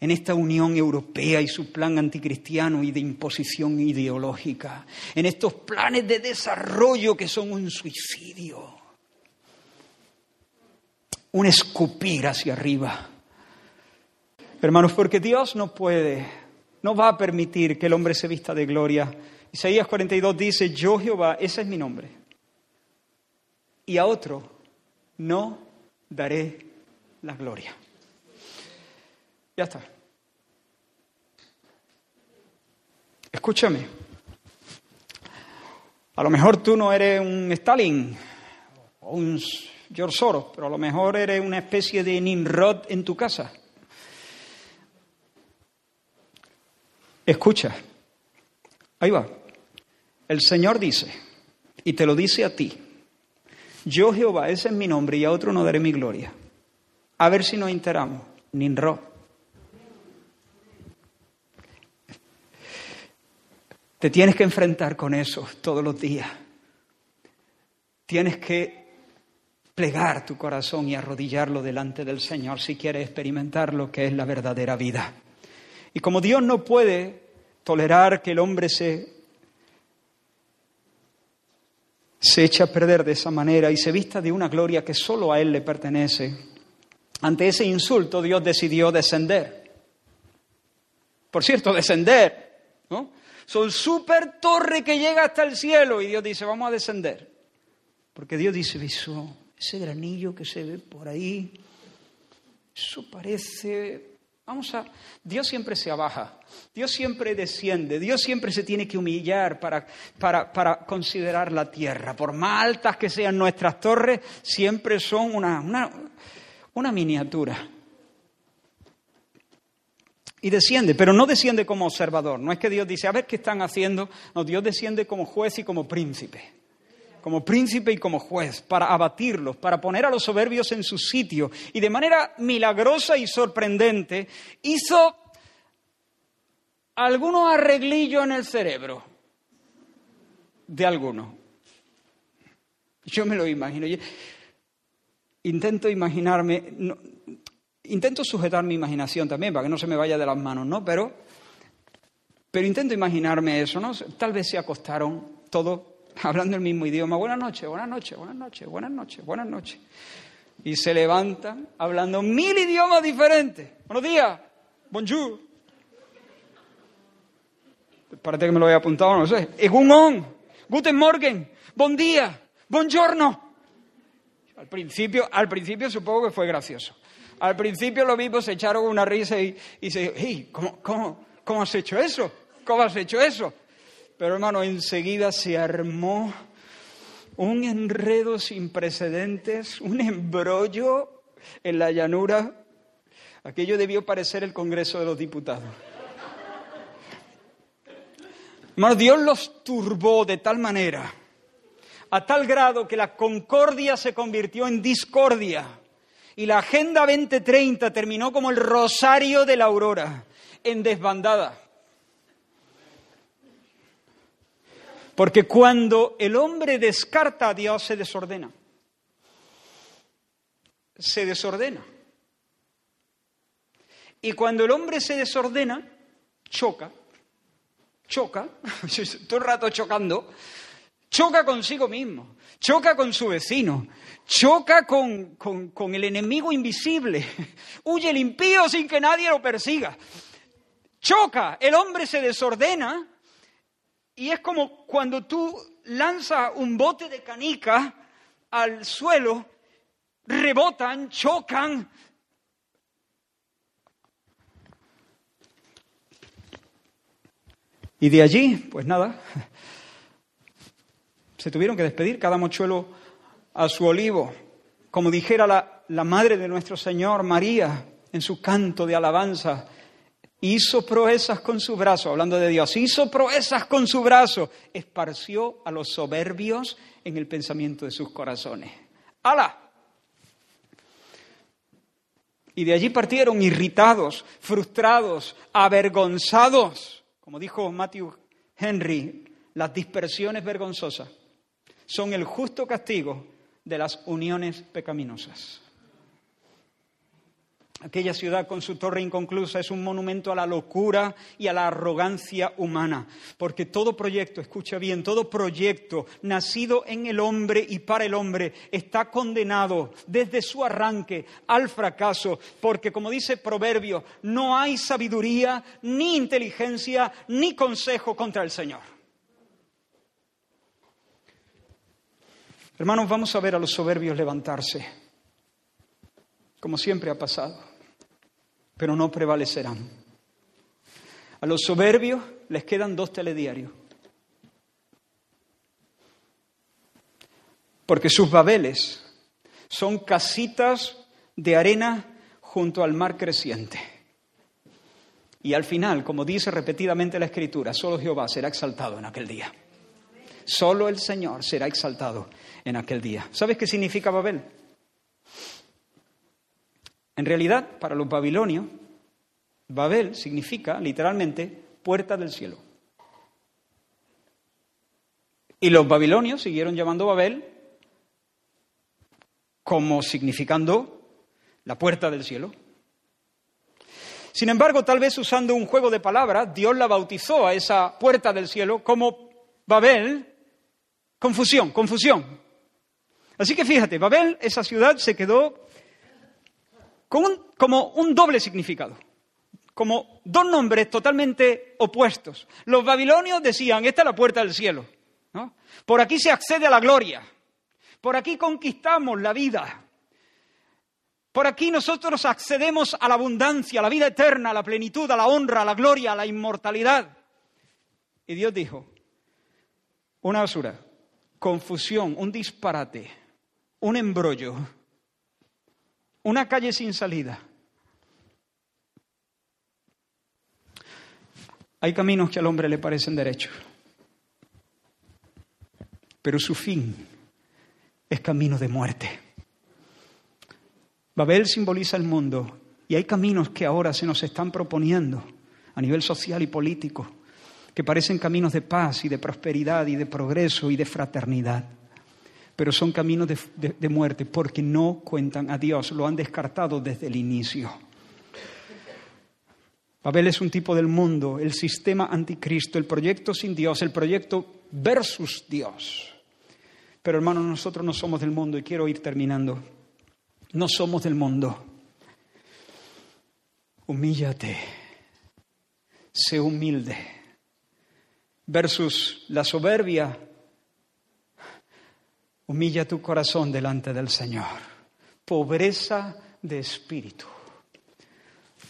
en esta Unión Europea y su plan anticristiano y de imposición ideológica, en estos planes de desarrollo que son un suicidio, un escupir hacia arriba. Hermanos, porque Dios no puede, no va a permitir que el hombre se vista de gloria. Isaías 42 dice, yo Jehová, ese es mi nombre. Y a otro no daré la gloria. Ya está. Escúchame. A lo mejor tú no eres un Stalin o un George Soros, pero a lo mejor eres una especie de Nimrod en tu casa. Escucha, ahí va. El Señor dice, y te lo dice a ti, yo Jehová, ese es mi nombre y a otro no daré mi gloria. A ver si nos enteramos. Nimrod. Te tienes que enfrentar con eso todos los días. Tienes que plegar tu corazón y arrodillarlo delante del Señor si quieres experimentar lo que es la verdadera vida. Y como Dios no puede tolerar que el hombre se, se eche a perder de esa manera y se vista de una gloria que solo a Él le pertenece, ante ese insulto Dios decidió descender. Por cierto, descender, ¿no? Son super torre que llega hasta el cielo y Dios dice, vamos a descender. Porque Dios dice, ese granillo que se ve por ahí, eso parece Vamos a. Dios siempre se abaja, Dios siempre desciende, Dios siempre se tiene que humillar para, para, para considerar la tierra. Por más altas que sean nuestras torres, siempre son una, una, una miniatura. Y desciende, pero no desciende como observador. No es que Dios dice, a ver qué están haciendo. No, Dios desciende como juez y como príncipe como príncipe y como juez, para abatirlos, para poner a los soberbios en su sitio. Y de manera milagrosa y sorprendente hizo algunos arreglillos en el cerebro de algunos. Yo me lo imagino. intento imaginarme, intento sujetar mi imaginación también para que no se me vaya de las manos, ¿no? Pero, pero intento imaginarme eso, ¿no? Tal vez se acostaron todos hablando el mismo idioma. Buenas noches, buenas noches, buenas noches, buenas noches, buenas noches. Y se levantan hablando mil idiomas diferentes. Buenos días, bonjour. Parece que me lo había apuntado, no sé. Egunon, guten morgen, buen día, buongiorno. Al principio, al principio supongo que fue gracioso. Al principio lo mismo se echaron una risa y, y se hey, ¿cómo, cómo, ¿cómo has hecho eso? ¿Cómo has hecho eso? Pero hermano, enseguida se armó un enredo sin precedentes, un embrollo en la llanura. Aquello debió parecer el Congreso de los Diputados. Hermano, Dios los turbó de tal manera, a tal grado que la concordia se convirtió en discordia y la Agenda 2030 terminó como el rosario de la aurora, en desbandada. Porque cuando el hombre descarta a Dios se desordena. Se desordena. Y cuando el hombre se desordena, choca, choca, todo el rato chocando, choca consigo mismo, choca con su vecino, choca con, con, con, el enemigo invisible, huye el impío sin que nadie lo persiga, choca, el hombre se desordena y es como cuando tú lanzas un bote de canica al suelo, rebotan, chocan. Y de allí, pues nada, se tuvieron que despedir cada mochuelo a su olivo. Como dijera la, la madre de nuestro Señor, María, en su canto de alabanza, hizo proezas con su brazo, hablando de Dios, hizo proezas con su brazo, esparció a los soberbios en el pensamiento de sus corazones. ¡Hala! Y de allí partieron irritados, frustrados, avergonzados. Como dijo Matthew Henry, las dispersiones vergonzosas son el justo castigo de las uniones pecaminosas. Aquella ciudad con su torre inconclusa es un monumento a la locura y a la arrogancia humana, porque todo proyecto, escucha bien, todo proyecto nacido en el hombre y para el hombre está condenado desde su arranque al fracaso, porque como dice Proverbio, no hay sabiduría, ni inteligencia, ni consejo contra el Señor. Hermanos, vamos a ver a los soberbios levantarse, como siempre ha pasado pero no prevalecerán. A los soberbios les quedan dos telediarios. Porque sus babeles son casitas de arena junto al mar creciente. Y al final, como dice repetidamente la Escritura, solo Jehová será exaltado en aquel día. Solo el Señor será exaltado en aquel día. ¿Sabes qué significa Babel? En realidad, para los babilonios, Babel significa literalmente puerta del cielo. Y los babilonios siguieron llamando Babel como significando la puerta del cielo. Sin embargo, tal vez usando un juego de palabras, Dios la bautizó a esa puerta del cielo como Babel, confusión, confusión. Así que fíjate, Babel, esa ciudad se quedó como un doble significado, como dos nombres totalmente opuestos. Los babilonios decían, esta es la puerta del cielo, por aquí se accede a la gloria, por aquí conquistamos la vida, por aquí nosotros accedemos a la abundancia, a la vida eterna, a la plenitud, a la honra, a la gloria, a la inmortalidad. Y Dios dijo, una basura, confusión, un disparate, un embrollo una calle sin salida. Hay caminos que al hombre le parecen derechos, pero su fin es camino de muerte. Babel simboliza el mundo y hay caminos que ahora se nos están proponiendo a nivel social y político, que parecen caminos de paz y de prosperidad y de progreso y de fraternidad pero son caminos de, muerte porque no cuentan a Dios, lo han descartado desde el inicio. Babel es un tipo del mundo, el sistema anticristo, el proyecto sin Dios, el proyecto versus Dios. Pero hermanos, nosotros no somos del mundo y quiero ir terminando. No somos del mundo. Humíllate, sé humilde. Versus la soberbia Humilla tu corazón delante del Señor. Pobreza de espíritu.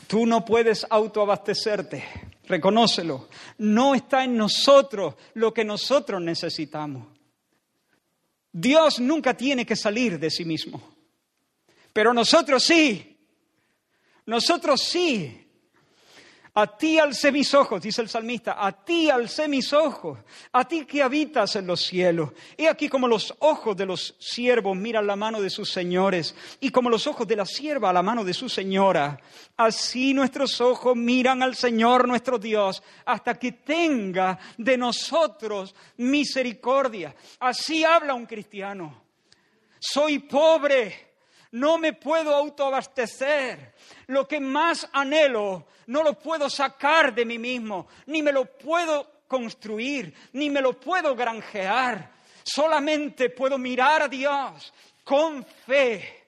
Tú no puedes autoabastecerte, reconócelo. No está en nosotros lo que nosotros necesitamos. Dios nunca tiene que salir de sí mismo, pero nosotros sí. Nosotros sí a ti alcé mis ojos, dice el salmista, a ti alcé mis ojos, a ti que habitas en los cielos. He aquí como los ojos de los siervos miran la mano de sus señores y como los ojos de la sierva a la mano de su señora. Así nuestros ojos miran al Señor nuestro Dios hasta que tenga de nosotros misericordia. Así habla un cristiano. Soy pobre, no me puedo autoabastecer. Lo que más anhelo no lo puedo sacar de mí mismo, ni me lo puedo construir, ni me lo puedo granjear. Solamente puedo mirar a Dios con fe,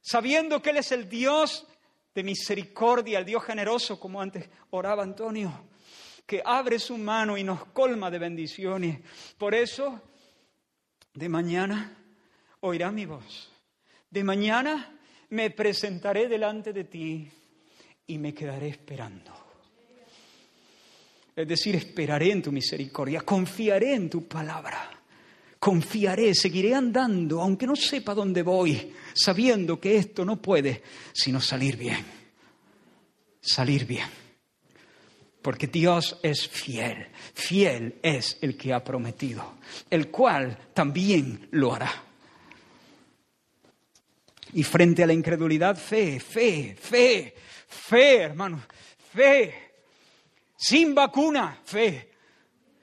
sabiendo que Él es el Dios de misericordia, el Dios generoso, como antes oraba Antonio, que abre su mano y nos colma de bendiciones. Por eso, de mañana oirá mi voz. De mañana me presentaré delante de ti y me quedaré esperando. Es decir, esperaré en tu misericordia, confiaré en tu palabra, confiaré, seguiré andando, aunque no sepa dónde voy, sabiendo que esto no puede sino salir bien, salir bien. Porque Dios es fiel, fiel es el que ha prometido, el cual también lo hará. Y frente a la incredulidad, fe, fe, fe, fe, hermano, fe. Sin vacuna, fe.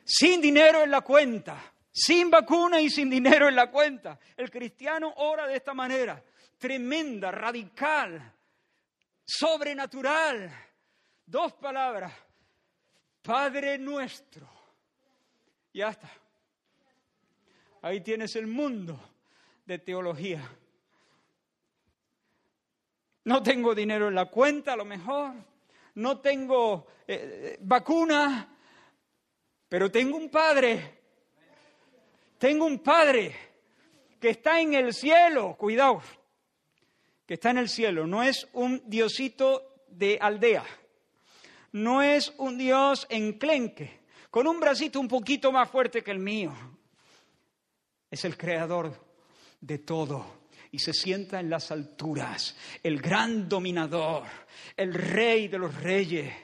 Sin dinero en la cuenta. Sin vacuna y sin dinero en la cuenta. El cristiano ora de esta manera. Tremenda, radical, sobrenatural. Dos palabras. Padre nuestro. Ya está. Ahí tienes el mundo de teología. No tengo dinero en la cuenta, a lo mejor no tengo eh, vacuna, pero tengo un padre. Tengo un padre que está en el cielo, cuidado, que está en el cielo. No es un diosito de aldea, no es un dios enclenque, con un bracito un poquito más fuerte que el mío. Es el creador de todo y se sienta en las alturas, el gran dominador, el rey de los reyes.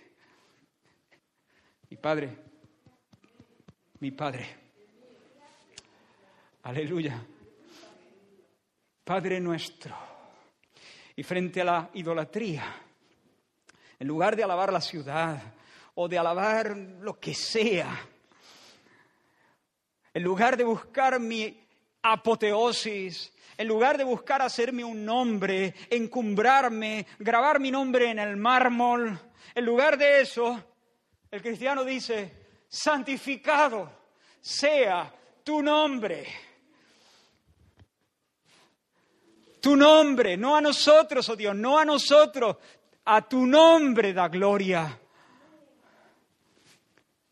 Mi Padre, mi Padre. Aleluya. Padre nuestro. Y frente a la idolatría, en lugar de alabar la ciudad o de alabar lo que sea, en lugar de buscar mi apoteosis, en lugar de buscar hacerme un nombre, encumbrarme, grabar mi nombre en el mármol, en lugar de eso, el cristiano dice, santificado sea tu nombre. Tu nombre, no a nosotros, oh Dios, no a nosotros, a tu nombre da gloria.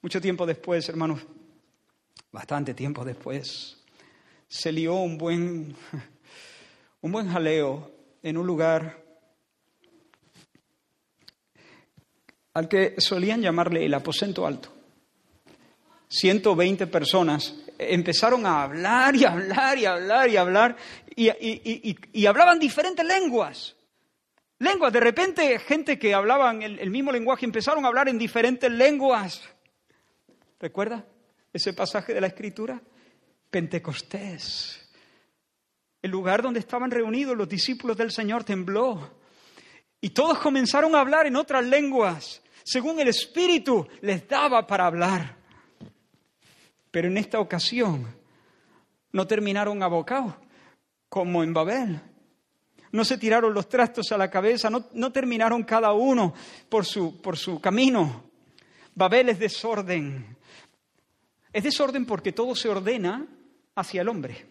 Mucho tiempo después, hermanos, bastante tiempo después, se lió un buen, un buen jaleo en un lugar al que solían llamarle el aposento alto. 120 personas empezaron a hablar y hablar y hablar y hablar y, hablaban diferentes lenguas. Lenguas, de repente gente que hablaban el, el mismo lenguaje empezaron a hablar en diferentes lenguas. ¿Recuerda ese pasaje de la escritura? Pentecostés. El lugar donde estaban reunidos los discípulos del Señor tembló. Y todos comenzaron a hablar en otras lenguas, según el Espíritu les daba para hablar. Pero en esta ocasión no terminaron abocados, como en Babel. No se tiraron los trastos a la cabeza, no, no terminaron cada uno por su, por su camino. Babel es desorden. Es desorden porque todo se ordena hacia el hombre.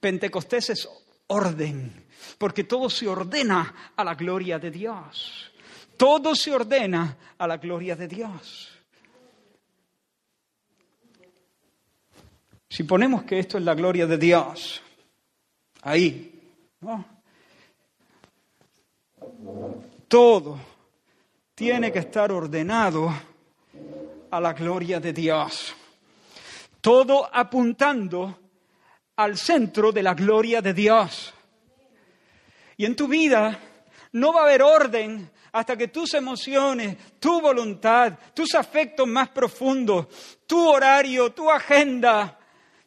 Pentecostés es orden, porque todo se ordena a la gloria de Dios. Todo se ordena a la gloria de Dios. Si ponemos que esto es la gloria de Dios, ahí, todo tiene que estar ordenado a la gloria de Dios. Todo apuntando al centro de la gloria de Dios. Y en tu vida no va a haber orden hasta que tus emociones, tu voluntad, tus afectos más profundos, tu horario, tu agenda,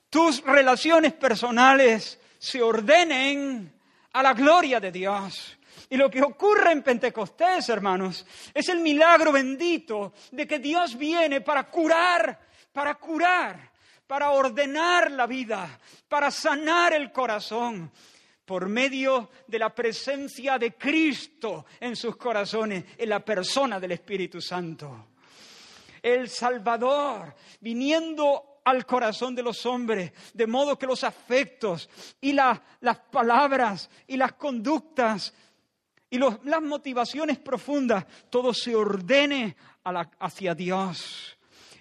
tus relaciones personales se ordenen a la gloria de Dios. Y lo que ocurre en Pentecostés, hermanos, es el milagro bendito de que Dios viene para curar, para curar para ordenar la vida, para sanar el corazón, por medio de la presencia de Cristo en sus corazones, en la persona del Espíritu Santo. El Salvador, viniendo al corazón de los hombres, de modo que los afectos y las palabras y las conductas y las motivaciones profundas, todo se ordene hacia Dios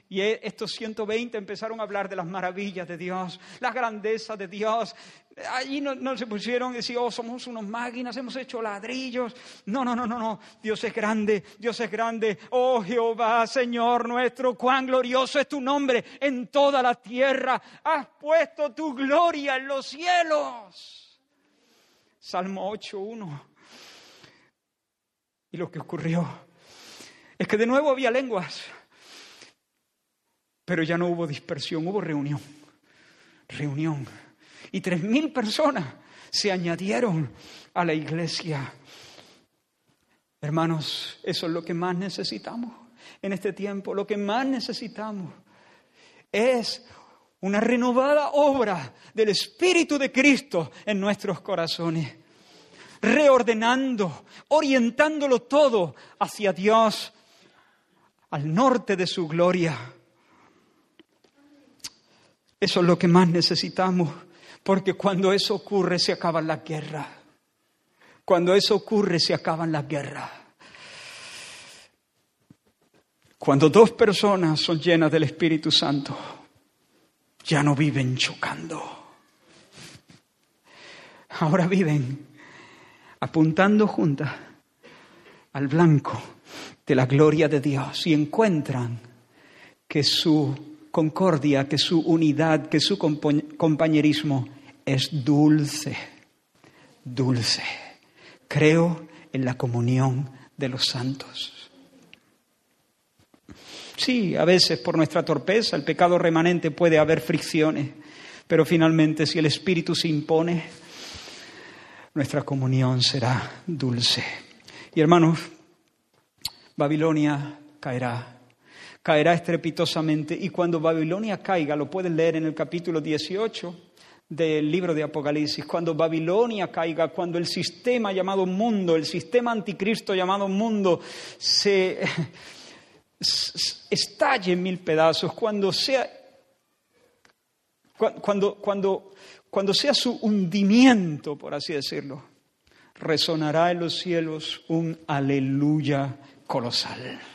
Y e, estos 120 empezaron a hablar de las maravillas de Dios, la grandeza de Dios. Allí no, se pusieron y decir, oh, somos unos máquinas, hemos hecho ladrillos. No, no, no, no, no. Dios es grande, Dios es grande. Oh Jehová, Señor nuestro, cuán glorioso es tu nombre en toda la tierra. Has puesto tu gloria en los cielos. Salmo 8.1. Y lo que ocurrió es que de nuevo había lenguas pero ya no hubo dispersión, hubo reunión. Reunión. Y tres mil personas se añadieron a la iglesia. Hermanos, eso es lo que más necesitamos en este tiempo. Lo que más necesitamos es una renovada obra del Espíritu de Cristo en nuestros corazones, reordenando, orientándolo todo hacia Dios, al norte de su gloria. Eso es lo que más necesitamos, porque cuando eso ocurre se acaban las guerras. Cuando eso ocurre se acaban las guerras. Cuando dos personas son llenas del Espíritu Santo, ya no viven chocando. Ahora viven apuntando juntas al blanco de la gloria de Dios y encuentran que su concordia, que su unidad, que su compañerismo es dulce, dulce. Creo en la comunión de los santos. Sí, a veces por nuestra torpeza, el pecado remanente puede haber fricciones, pero finalmente si el Espíritu se impone, nuestra comunión será dulce. Y hermanos, Babilonia caerá caerá estrepitosamente. Y cuando Babilonia caiga, lo pueden leer en el capítulo 18 del libro de Apocalipsis, cuando Babilonia caiga, cuando el sistema llamado mundo, el sistema anticristo llamado mundo, se estalle en mil pedazos, cuando sea, cuando, cuando, cuando sea su hundimiento, por así decirlo, resonará en los cielos un aleluya colosal.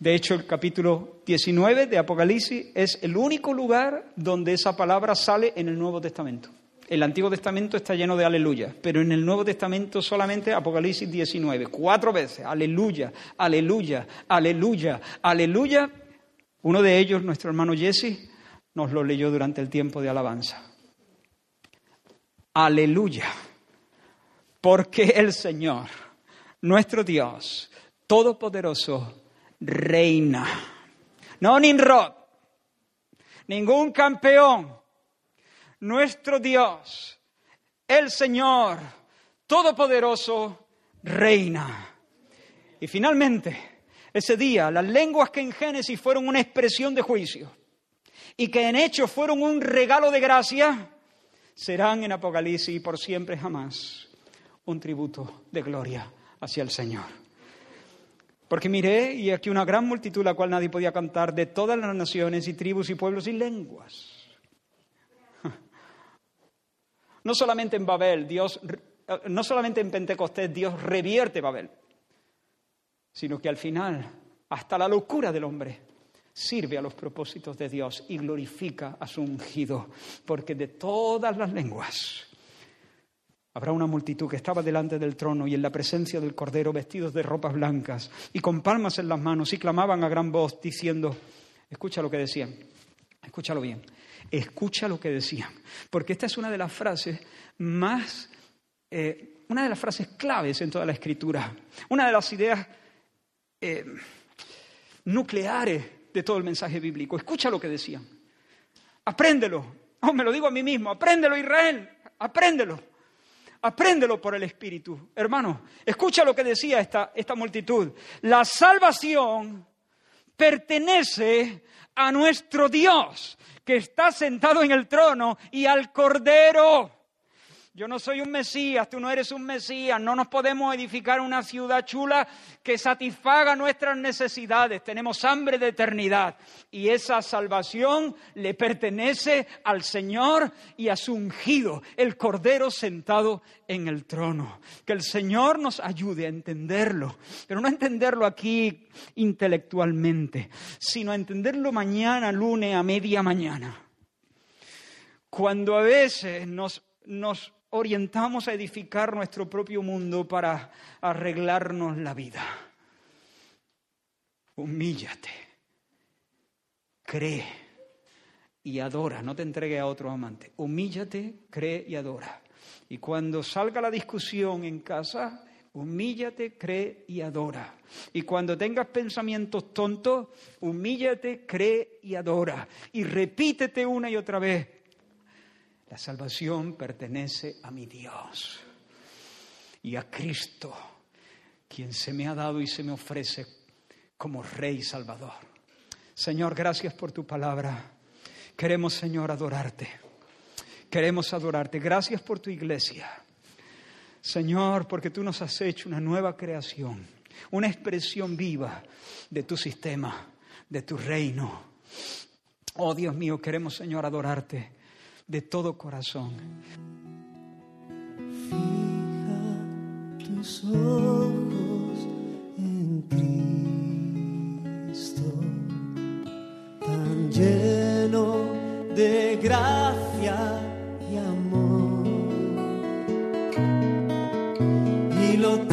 De hecho, el capítulo 19 de Apocalipsis es el único lugar donde esa palabra sale en el Nuevo Testamento. El Antiguo Testamento está lleno de aleluya, pero en el Nuevo Testamento solamente Apocalipsis 19, cuatro veces, aleluya, aleluya, aleluya, aleluya. Uno de ellos, nuestro hermano Jesse, nos lo leyó durante el tiempo de alabanza. Aleluya, porque el Señor, nuestro Dios, Todopoderoso, reina. No Nimrod, ningún campeón. Nuestro Dios, el Señor Todopoderoso, reina. Y finalmente, ese día, las lenguas que en Génesis fueron una expresión de juicio y que en Hechos fueron un regalo de gracia, serán en Apocalipsis por siempre jamás un tributo de gloria hacia el Señor. Porque miré y aquí una gran multitud la cual nadie podía cantar de todas las naciones y tribus y pueblos y lenguas. No solamente en Babel, Dios, no solamente en Pentecostés Dios revierte Babel, sino que al final, hasta la locura del hombre, sirve a los propósitos de Dios y glorifica a su ungido, porque de todas las lenguas Habrá una multitud que estaba delante del trono y en la presencia del Cordero vestidos de ropas blancas y con palmas en las manos y clamaban a gran voz diciendo, escucha lo que decían, escúchalo bien, escucha lo que decían, porque esta es una de las frases más, eh, una de las frases claves en toda la escritura, una de las ideas eh, nucleares de todo el mensaje bíblico. Escucha lo que decían, apréndelo, oh, me lo digo a mí mismo, apréndelo Israel, apréndelo. Apréndelo por el Espíritu. Hermano, escucha lo que decía esta, esta multitud. La salvación pertenece a nuestro Dios, que está sentado en el trono, y al Cordero. Yo no soy un Mesías, tú no eres un Mesías, no nos podemos edificar una ciudad chula que satisfaga nuestras necesidades. Tenemos hambre de eternidad y esa salvación le pertenece al Señor y a su ungido, el Cordero sentado en el trono. Que el Señor nos ayude a entenderlo, pero no entenderlo aquí intelectualmente, sino a entenderlo mañana, lunes, a media mañana. Cuando a veces nos, nos orientamos a edificar nuestro propio mundo para arreglarnos la vida. Humíllate, cree y adora, no te entregue a otro amante. Humíllate, cree y adora. Y cuando salga la discusión en casa, humíllate, cree y adora. Y cuando tengas pensamientos tontos, humíllate, cree y adora. Y repítete una y otra vez, la salvación pertenece a mi Dios y a Cristo, quien se me ha dado y se me ofrece como Rey Salvador. Señor, gracias por tu palabra. Queremos, Señor, adorarte. Queremos adorarte. Gracias por tu iglesia. Señor, porque tú nos has hecho una nueva creación, una expresión viva de tu sistema, de tu reino. Oh Dios mío, queremos, Señor, adorarte de todo corazón. Fija tus ojos en Cristo, tan lleno de gracia y amor. Y lo